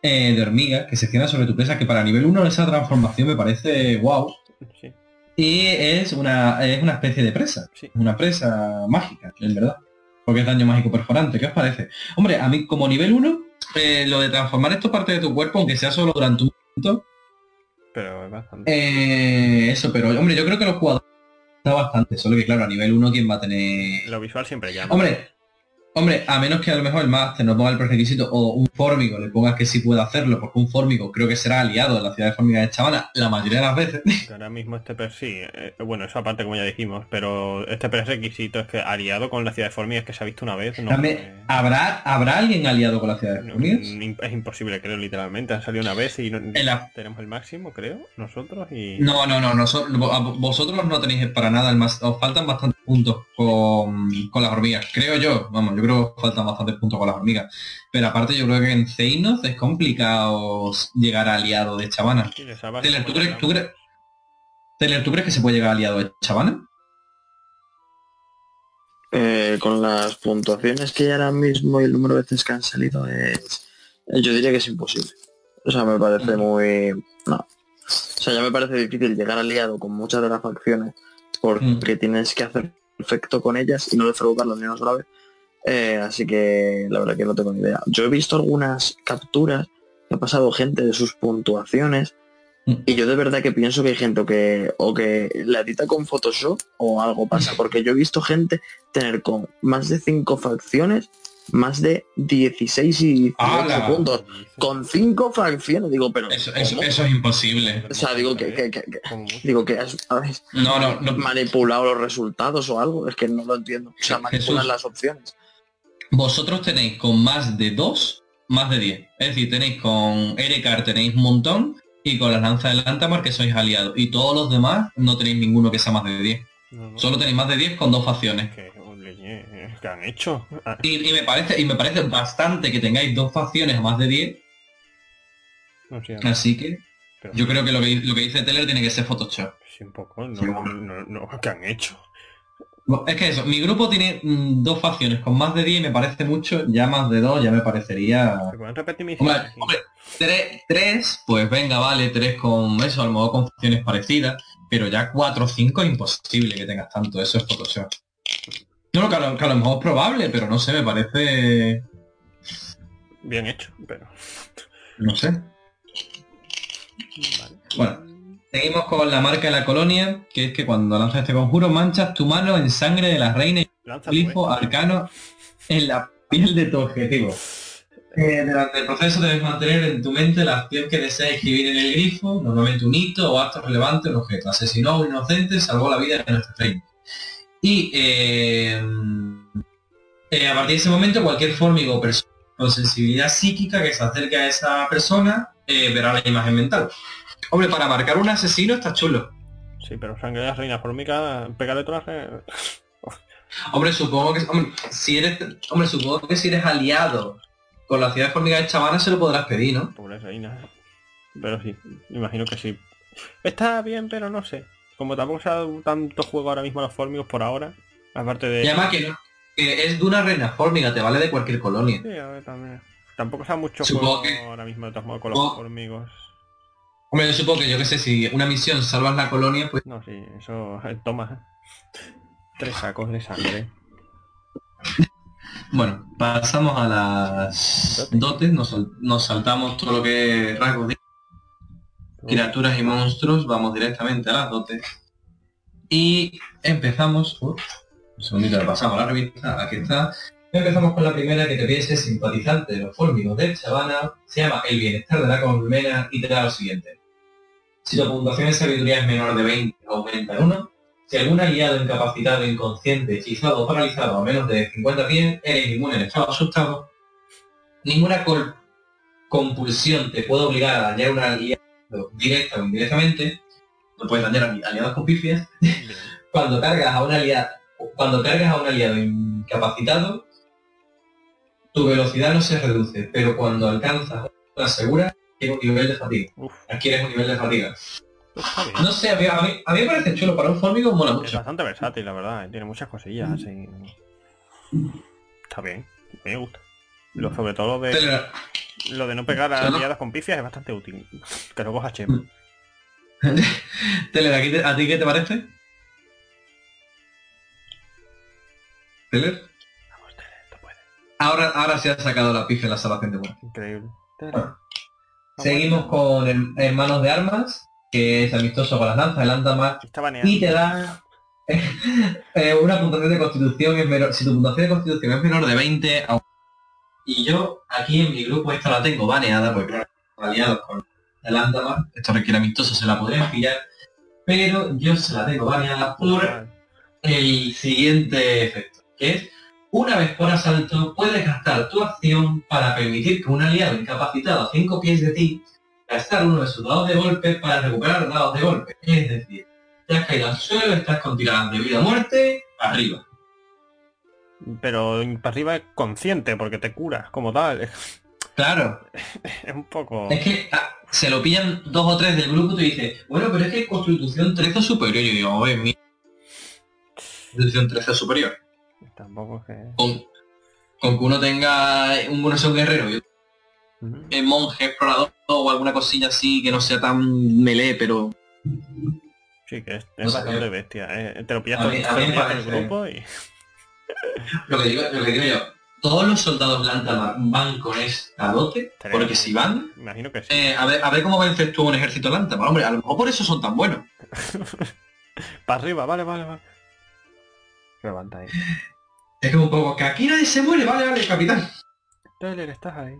eh, de hormiga que se cierran sobre tu presa, que para nivel 1 esa transformación me parece wow. Sí, Y es una, es una especie de presa. sí. Una presa mágica, en verdad. Porque es daño mágico perforante. ¿Qué os parece? Hombre, a mí como nivel 1, lo de transformar esto parte de tu cuerpo, aunque sea solo durante un momento, Pero es bastante... eh, eso, pero hombre, yo creo que los jugadores está bastante, solo que claro, a nivel 1 quién va a tener... Lo visual siempre llama. Hombre, hombre, a menos que a lo mejor el máster no ponga el prerequisito o un fórmico le ponga que sí puede hacerlo, porque un fórmico creo que será aliado de la ciudad de Fórmica de Chavana la mayoría de las veces. Ahora mismo este per sí, eh, bueno, eso aparte como ya dijimos, pero este prerequisito es que aliado con la ciudad de Formigas que se ha visto una vez, no, También, eh, ¿habrá, ¿Habrá alguien aliado con la ciudad de no, Fórmica? im- es imposible, creo, literalmente. Han salido una vez y no- la- tenemos el máximo, creo, nosotros y... No, no, no, noso- vo- a- vosotros no tenéis para nada el más, os faltan bastantes puntos con, con las hormigas, creo yo, vamos, yo creo que faltan bastantes puntos con las hormigas, pero aparte yo creo que en Zeinos es complicado llegar a aliado de Chavana. Sí, Teler, ¿tú crees, tú, llegamos. crees, Teler, ¿tú crees que se puede llegar a aliado de Chavana? Eh, con las puntuaciones que hay ahora mismo y el número de veces que han salido es eh, yo diría que es imposible o sea me parece muy no o sea ya me parece difícil llegar aliado con muchas de las facciones porque tienes que hacer efecto con ellas y no defraudarlas ni una sola vez Eh, así que la verdad que no tengo ni idea yo he visto algunas capturas que ha pasado gente de sus puntuaciones y yo de verdad que pienso que hay gente que, o que la edita con Photoshop o algo pasa, porque yo he visto gente tener con más de 5 facciones, más de 16 y 18 ¡Hala! puntos. Con 5 facciones, digo, pero Eso, eso, eso es imposible. O sea, digo que, que- que- que- digo que has, No, no, no. manipulado los resultados o algo, es que no lo entiendo. O sea, manipulan Jesús. las opciones. Vosotros tenéis con más de 2, más de 10. Es decir, tenéis con Erekar tenéis un montón y con la lanza del Antamar que sois aliados. Y todos los demás no tenéis ninguno que sea más de 10. No, no, Solo tenéis más de 10 con dos facciones. que, ole, eh, ¿qué han hecho? Ah, Y, y me parece y me parece bastante que tengáis dos facciones a más de 10. no sé, Así que Pero Yo creo que lo que, lo que dice Teller tiene que ser Photoshop. sí, un poco, no, Sí, no, no, ¿qué han hecho? Es que eso, mi grupo tiene mm, dos facciones con más de 10 y me parece mucho, ya más de dos ya me parecería... ¿Se pueden repetir mis Hombre, tres, tres, pues venga, vale, tres con eso, a lo mejor con funciones parecidas, pero ya cuatro o cinco es imposible que tengas tanto, eso es Photoshop. No, no, que a, lo, que a lo mejor es probable, pero no sé, me parece... Bien hecho, pero... no sé. Vale. Bueno. Seguimos con la marca de la colonia, que es que cuando lanzas este conjuro manchas tu mano en sangre de la reina y glifo ¿eh? arcano en la piel de tu objetivo. Eh, durante el proceso debes mantener en tu mente la acción que deseas escribir en el grifo, normalmente un hito o acto relevante o un objeto. Asesinó a un inocente, salvó la vida de nuestro reino. Y eh, eh, a partir de ese momento cualquier fórmigo o persona con sensibilidad psíquica que se acerque a esa persona verá la imagen mental. Hombre, para marcar un asesino está chulo. Sí, pero sangre de la reina formica, todas las... Hombre, supongo que hombre, si eres hombre, supongo que si eres aliado con la ciudad de de Chavana se lo podrás pedir, ¿no? Pobre reina. Pero sí, imagino que sí. Está bien, pero no sé. Como tampoco se ha dado tanto juego ahora mismo a los fórmigos por ahora. Aparte de... Y además que no, que es de una reina Formiga, te vale de cualquier colonia. Sí, a ver, también. Tampoco se da mucho Supongo juego que- ahora mismo de todos modos con los Supongo- formigos. Hombre, yo supongo que yo que sé, si una misión salvas la colonia, pues No, sí, eso toma. Tres sacos de sangre. bueno, pasamos a las Dotes. nos, nos saltamos todo lo que es rasgos de criaturas y monstruos, vamos directamente a las dotes. Y empezamos... uh, un segundito, le pasamos a la revista, aquí está. Empezamos con la primera que te pide ser simpatizante de los fórmigos de Chavana, se llama El bienestar de la colmena y te da lo siguiente. Si tu puntuación de sabiduría es menor de 20, aumenta en 1. Si algún aliado incapacitado, inconsciente, hechizado o paralizado a menos de 50 pies, eres inmune en estado asustado. Ninguna compulsión te puede obligar a dañar a un aliado directa o indirectamente. No puedes dañar aliados con pifias. Cuando cargas a un aliado, cuando cargas a un aliado incapacitado, tu velocidad no se reduce, pero cuando alcanzas una segura, un nivel de fatiga. Uf, Adquieres un nivel de fatiga. bien. No sé, a mí, a mí- a mí me parece chulo para un fórmico, mola Es mucho. bastante versátil, la verdad. eh, Tiene muchas cosillas así. Está bien. Me gusta. Lo, sobre todo lo de, Pero, lo de no pegar a aliadas con pifias es bastante útil. Que lo cojas Chema. Teler, ¿a ti, te- ¿a ti qué te parece? Teler. Vamos, Tele, esto puede. Ahora, ahora se ha sacado la pifia en la salvación de muerte. Increíble. Seguimos con Hermanos de Armas, que es amistoso con las lanzas, el baneado. y te da eh, una puntuación de constitución es menor. Si tu puntuación de constitución es menor de 20, au- y yo aquí en mi grupo esta la tengo baneada, porque claro, aliados con el Andamar, esto requiere amistoso, se la podrían pillar, pero yo se la tengo baneada por el siguiente efecto, que es una vez por asalto puedes gastar tu acción para permitir que un aliado incapacitado a 5 pies de ti gastar uno de sus dados de golpe para recuperar dados de golpe. Es decir, te has caído al suelo, estás con tiradas de vida o muerte, arriba. Pero para arriba es consciente porque te curas como tal. Claro, Es un poco... es que ah, se lo pillan dos o tres del grupo y te dice, bueno, pero es que Constitución 13 es superior. Y yo digo, oye, mi Constitución 13 es superior. Tampoco es que... Con, con que uno tenga un uno sea un guerrero y otro Ujú. eh, monje, explorador o alguna cosilla así que no sea tan melee, pero Sí, que es, es No bastante yo- bestia. eh. Te lo pillas A mí- a mí pillas el grupo y... lo que digo, lo que digo yo, todos los soldados Lantamar van con esta dote, porque si van, imagino que sí. eh, a, ver, a ver cómo vences tú un ejército Lantamar, hombre, a lo mejor por eso son tan buenos. Para arriba, vale, vale, vale. Levanta ahí. Es como un poco, que aquí nadie se muere, vale, vale, capitán. Tyler, estás ahí.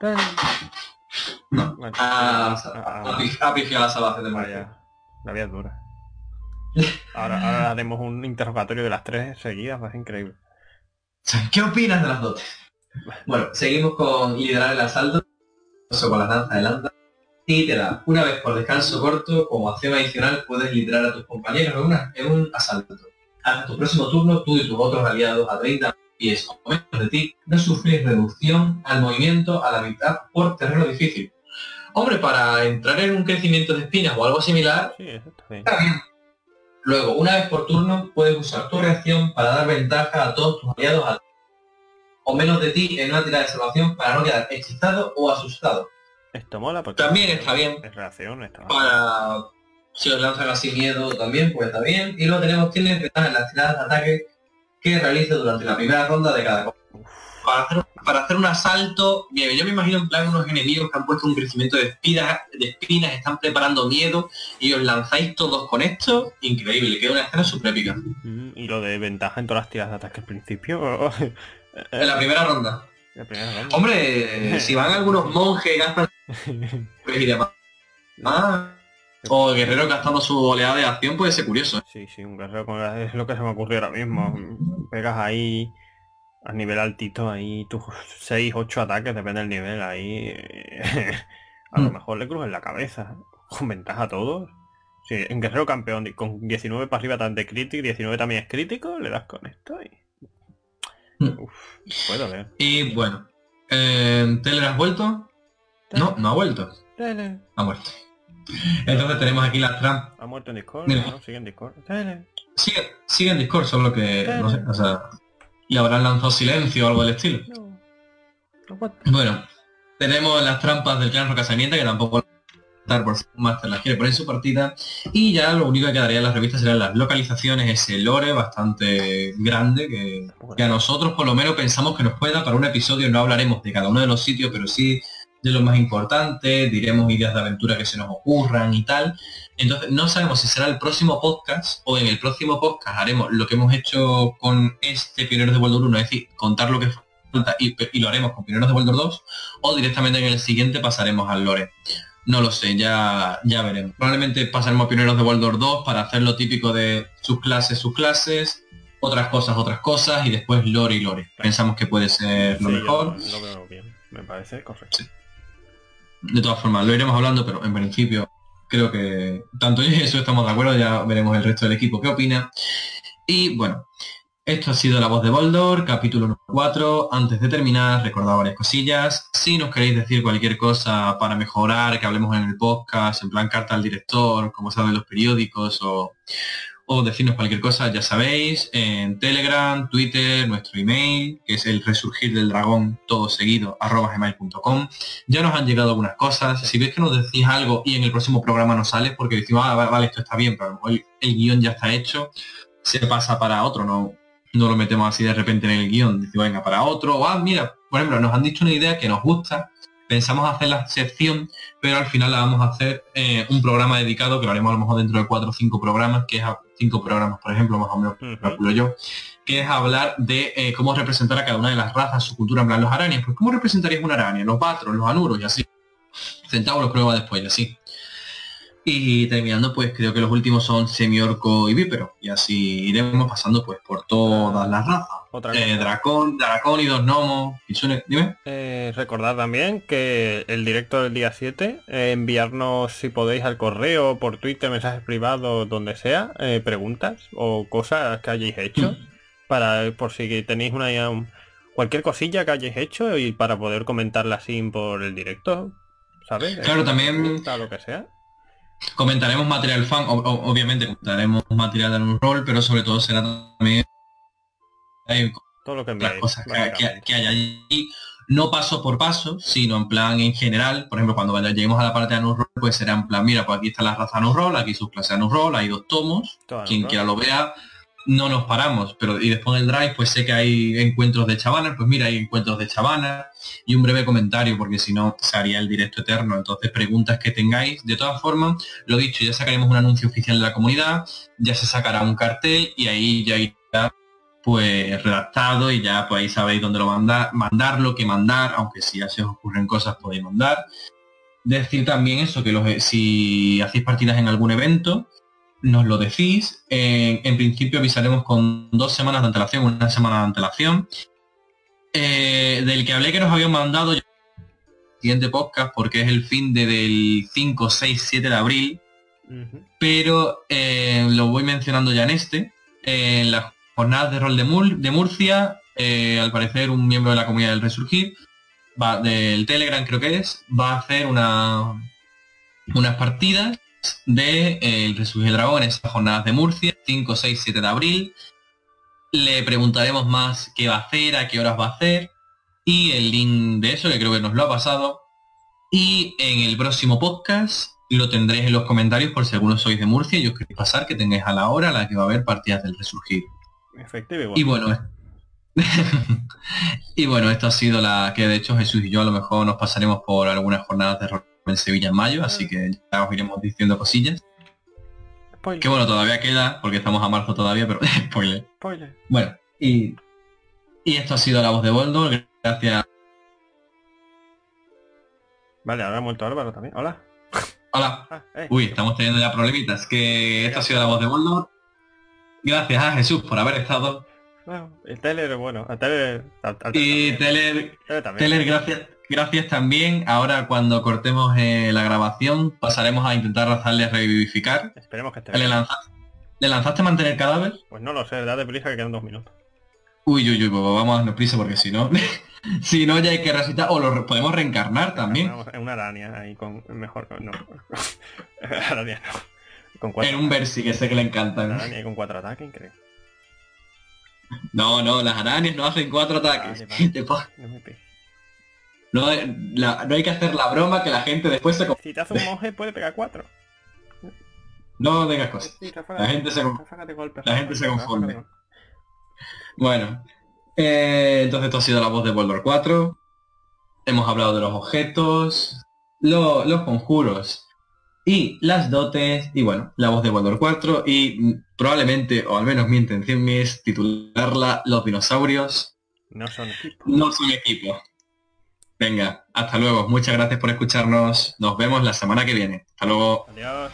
Tyler. No, Bueno, a, ah, a, pi- a pifiar la salvación de. Vaya, la vida es dura. Ahora, ahora haremos un interrogatorio de las tres seguidas, va a ser increíble. ¿Qué opinas de las dotes? Bueno, seguimos con liderar el asalto, con la danza de te da, una vez por descanso corto, como acción adicional, puedes liderar a tus compañeros en, una, en un asalto. Hasta tu próximo turno, tú y tus otros aliados a 30 pies o menos de ti no sufrís reducción al movimiento a la mitad por terreno difícil. Hombre, para entrar en un crecimiento de espinas o algo similar, Sí, está bien. está bien. Luego, una vez por turno, puedes usar tu reacción para dar ventaja a todos tus aliados al- o menos de ti en una tirada de salvación para no quedar hechizado o asustado. Esto mola porque... También está bien. Es reacción, está Para si os lanzan así miedo también, pues está bien. Y luego tenemos tienes ventaja en las tiradas de ataque que realice durante la primera ronda de cada. Para hacer, para hacer un asalto, bien, yo me imagino en plan unos enemigos que han puesto un crecimiento de espinas, de espinas, están preparando miedo y os lanzáis todos con esto, increíble, queda una escena súper épica. Mm, Y lo de ventaja en todas las tiradas de ataque al principio. En la primera ronda. La primera ronda. Hombre, si van algunos monjes gastan y demás. Ah, o guerreros gastando su oleada de acción puede ser curioso. ¿eh? Sí, sí, un guerrero con es lo que se me ocurrió ahora mismo. Pegas ahí a nivel altito, ahí tus 6, 8 ataques, depende del nivel, ahí a lo Mm. mejor le cruzas la cabeza. Con ventaja a todos. Sí, en guerrero campeón, con 19 para arriba también de crítico, 19 también es crítico, le das con esto y... Mm. Uf, puedo ver. Y bueno, eh, ¿Teller has vuelto? No, no ha vuelto. Tele. Ha muerto. Entonces tenemos aquí las trampas. Ha muerto en Discord, Mira. ¿no? Sigue en Discord. Sigue, sigue en Discord, solo que no sé, o sea, le habrán lanzado silencio o algo del estilo. No. Bueno, tenemos las trampas del clan Rocasamienta, que tampoco por Master las quiere poner en su partida. Y ya lo único que quedaría en las revistas serían las localizaciones, ese lore bastante grande que, que a nosotros por lo menos pensamos que nos puede dar para un episodio. No hablaremos de cada uno de los sitios, pero sí de lo más importante, diremos ideas de aventura que se nos ocurran y tal. Entonces no sabemos si será el próximo podcast o en el próximo podcast haremos lo que hemos hecho con este Pioneros de World War 1, es decir, contar lo que falta y, y lo haremos con Pioneros de World War 2 o directamente en el siguiente pasaremos al lore. No lo sé, ya, ya veremos. Probablemente pasaremos a Pioneros de World War 2 para hacer lo típico de sus clases, sus clases, otras cosas, otras cosas y después lore y lore. Pensamos que puede ser lo Sí, mejor. yo lo veo bien. Me parece correcto. De todas formas, lo iremos hablando, pero en principio creo que tanto yo y eso estamos de acuerdo, ya veremos el resto del equipo qué opina. Y bueno, esto ha sido La Voz de Boldor, capítulo número 4. Antes de terminar, recordad varias cosillas. Si nos queréis decir cualquier cosa para mejorar, que hablemos en el podcast, en plan carta al director, como saben los periódicos, o, o decirnos cualquier cosa, ya sabéis, en Telegram, Twitter, nuestro email, que es el resurgir del dragón, todo seguido, arroba gmail.com. Ya nos han llegado algunas cosas. Si veis que nos decís algo y en el próximo programa no sale, porque decimos, ah, vale, esto está bien, pero a lo mejor el, el guion ya está hecho, se pasa para otro, no, no lo metemos así de repente en el guion, decimos, venga, para otro, o, ah, mira, por ejemplo, nos han dicho una idea que nos gusta, pensamos hacer la sección, pero al final la vamos a hacer eh, un programa dedicado, que lo haremos a lo mejor dentro de cuatro o cinco programas, que es a cinco programas, por ejemplo, más o menos, Ujú. calculo yo, que es hablar de eh, cómo representar a cada una de las razas, su cultura, en plan los arañas, pues cómo representarías una araña, los patros, los anuros y así. Centauros prueba después y así. Y terminando, pues creo que los últimos son semiorco y vípero. Y así iremos pasando pues por todas las razas. Otra Eh, dracón, dracónidos, gnomos, Kitsune, dime. Eh, recordad también que el directo del día 7, eh, enviarnos si podéis al correo, por Twitter, mensajes privados, donde sea, eh, preguntas o cosas que hayáis hecho, para por si tenéis una un- cualquier cosilla que hayáis hecho y para poder comentarla así por el directo, ¿sabes? Claro, también- lo que sea. Comentaremos material fan, o- o- obviamente comentaremos material de un rol, pero sobre todo será también Todo lo que las cosas que, que, que hay allí, no paso por paso, sino en plan en general, por ejemplo, cuando lleguemos a la parte de Anurroll, pues será en plan, mira, pues aquí está la raza Anurroll, aquí sus clases Anurroll, hay dos tomos, Todo quien quiera lo vea, no nos paramos, pero y después en el drive, pues sé que hay encuentros de chavanas, pues mira, hay encuentros de chavanas, y un breve comentario, porque si no se haría el directo eterno, entonces preguntas que tengáis, de todas formas, lo dicho, ya sacaremos un anuncio oficial de la comunidad, ya se sacará un cartel, y ahí ya irá pues redactado y ya pues ahí sabéis dónde lo mandar, mandar lo que mandar, aunque si ya os ocurren cosas podéis mandar. Decir también eso, que los, si hacéis partidas en algún evento, nos lo decís. En, en principio avisaremos con dos semanas de antelación, una semana de antelación. Eh, del que hablé que nos habían mandado yo- siguiente podcast porque es el fin de, del 5, 6, 7 de abril pero eh, lo voy mencionando ya en este. Eh, en las jornadas de rol de, Mur- de Murcia, eh, al parecer un miembro de la comunidad del Resurgir, va, del Telegram creo que es, va a hacer una, unas partidas de eh, El Resurgir Dragón en estas jornadas de Murcia, 5, 6, 7 de abril. Le preguntaremos más qué va a hacer, a qué horas va a hacer y el link de eso, que creo que nos lo ha pasado. Y en el próximo podcast lo tendréis en los comentarios por si alguno sois de Murcia y os queréis pasar, que tengáis a la hora a la que va a haber partidas del Resurgir. Efectivo. Y bueno, y bueno, esto ha sido la que de hecho Jesús y yo a lo mejor nos pasaremos por algunas jornadas de rol en Sevilla en mayo, así que ya os iremos diciendo cosillas. Spoiler. Que bueno, todavía queda, porque estamos a marzo todavía, pero spoiler. Spoiler. Bueno, y, y esto ha sido la voz de Boldo. Gracias. Vale, ahora ha muerto Álvaro también. Hola. Hola. Ah, eh. Uy, estamos teniendo ya problemitas. Que esto ha sido la voz de Boldo. Gracias a Jesús por haber estado. Bueno, el Teller, bueno, el Teller... Y Teller también. Teler, gracias, gracias también. Ahora cuando cortemos eh, la grabación pasaremos a intentar hacerle revivificar. Esperemos que esté ¿Le lanzaste, ¿Le lanzaste mantener cadáver? Pues no lo sé, da de prisa que quedan dos minutos. Uy, uy, uy, pues vamos a darnos prisa porque si no... si no ya hay que resucitar. O lo podemos reencarnar también. En una araña ahí con... Mejor... No. araña no. Con cuatro... En un versi que sé que le Una encantan. araña con cuatro ataques, increíble. No, no, las arañas no hacen cuatro ataques. Te No me. No, hay- la- no hay que hacer la broma que la gente después se... Si te hace un monje puede pegar cuatro. No digas cosas. Sí, La gente se golpe, la gente se confunde. Bueno, eh, entonces esto ha sido la voz de Boldor 4. Hemos hablado de los objetos, lo- los conjuros y las dotes. Y bueno, la voz de Boldor 4. Y probablemente, o al menos mi intención es titularla Los dinosaurios No son equipos. no son equipo. Venga, hasta luego. Muchas gracias por escucharnos. Nos vemos la semana que viene. Hasta luego. Adiós.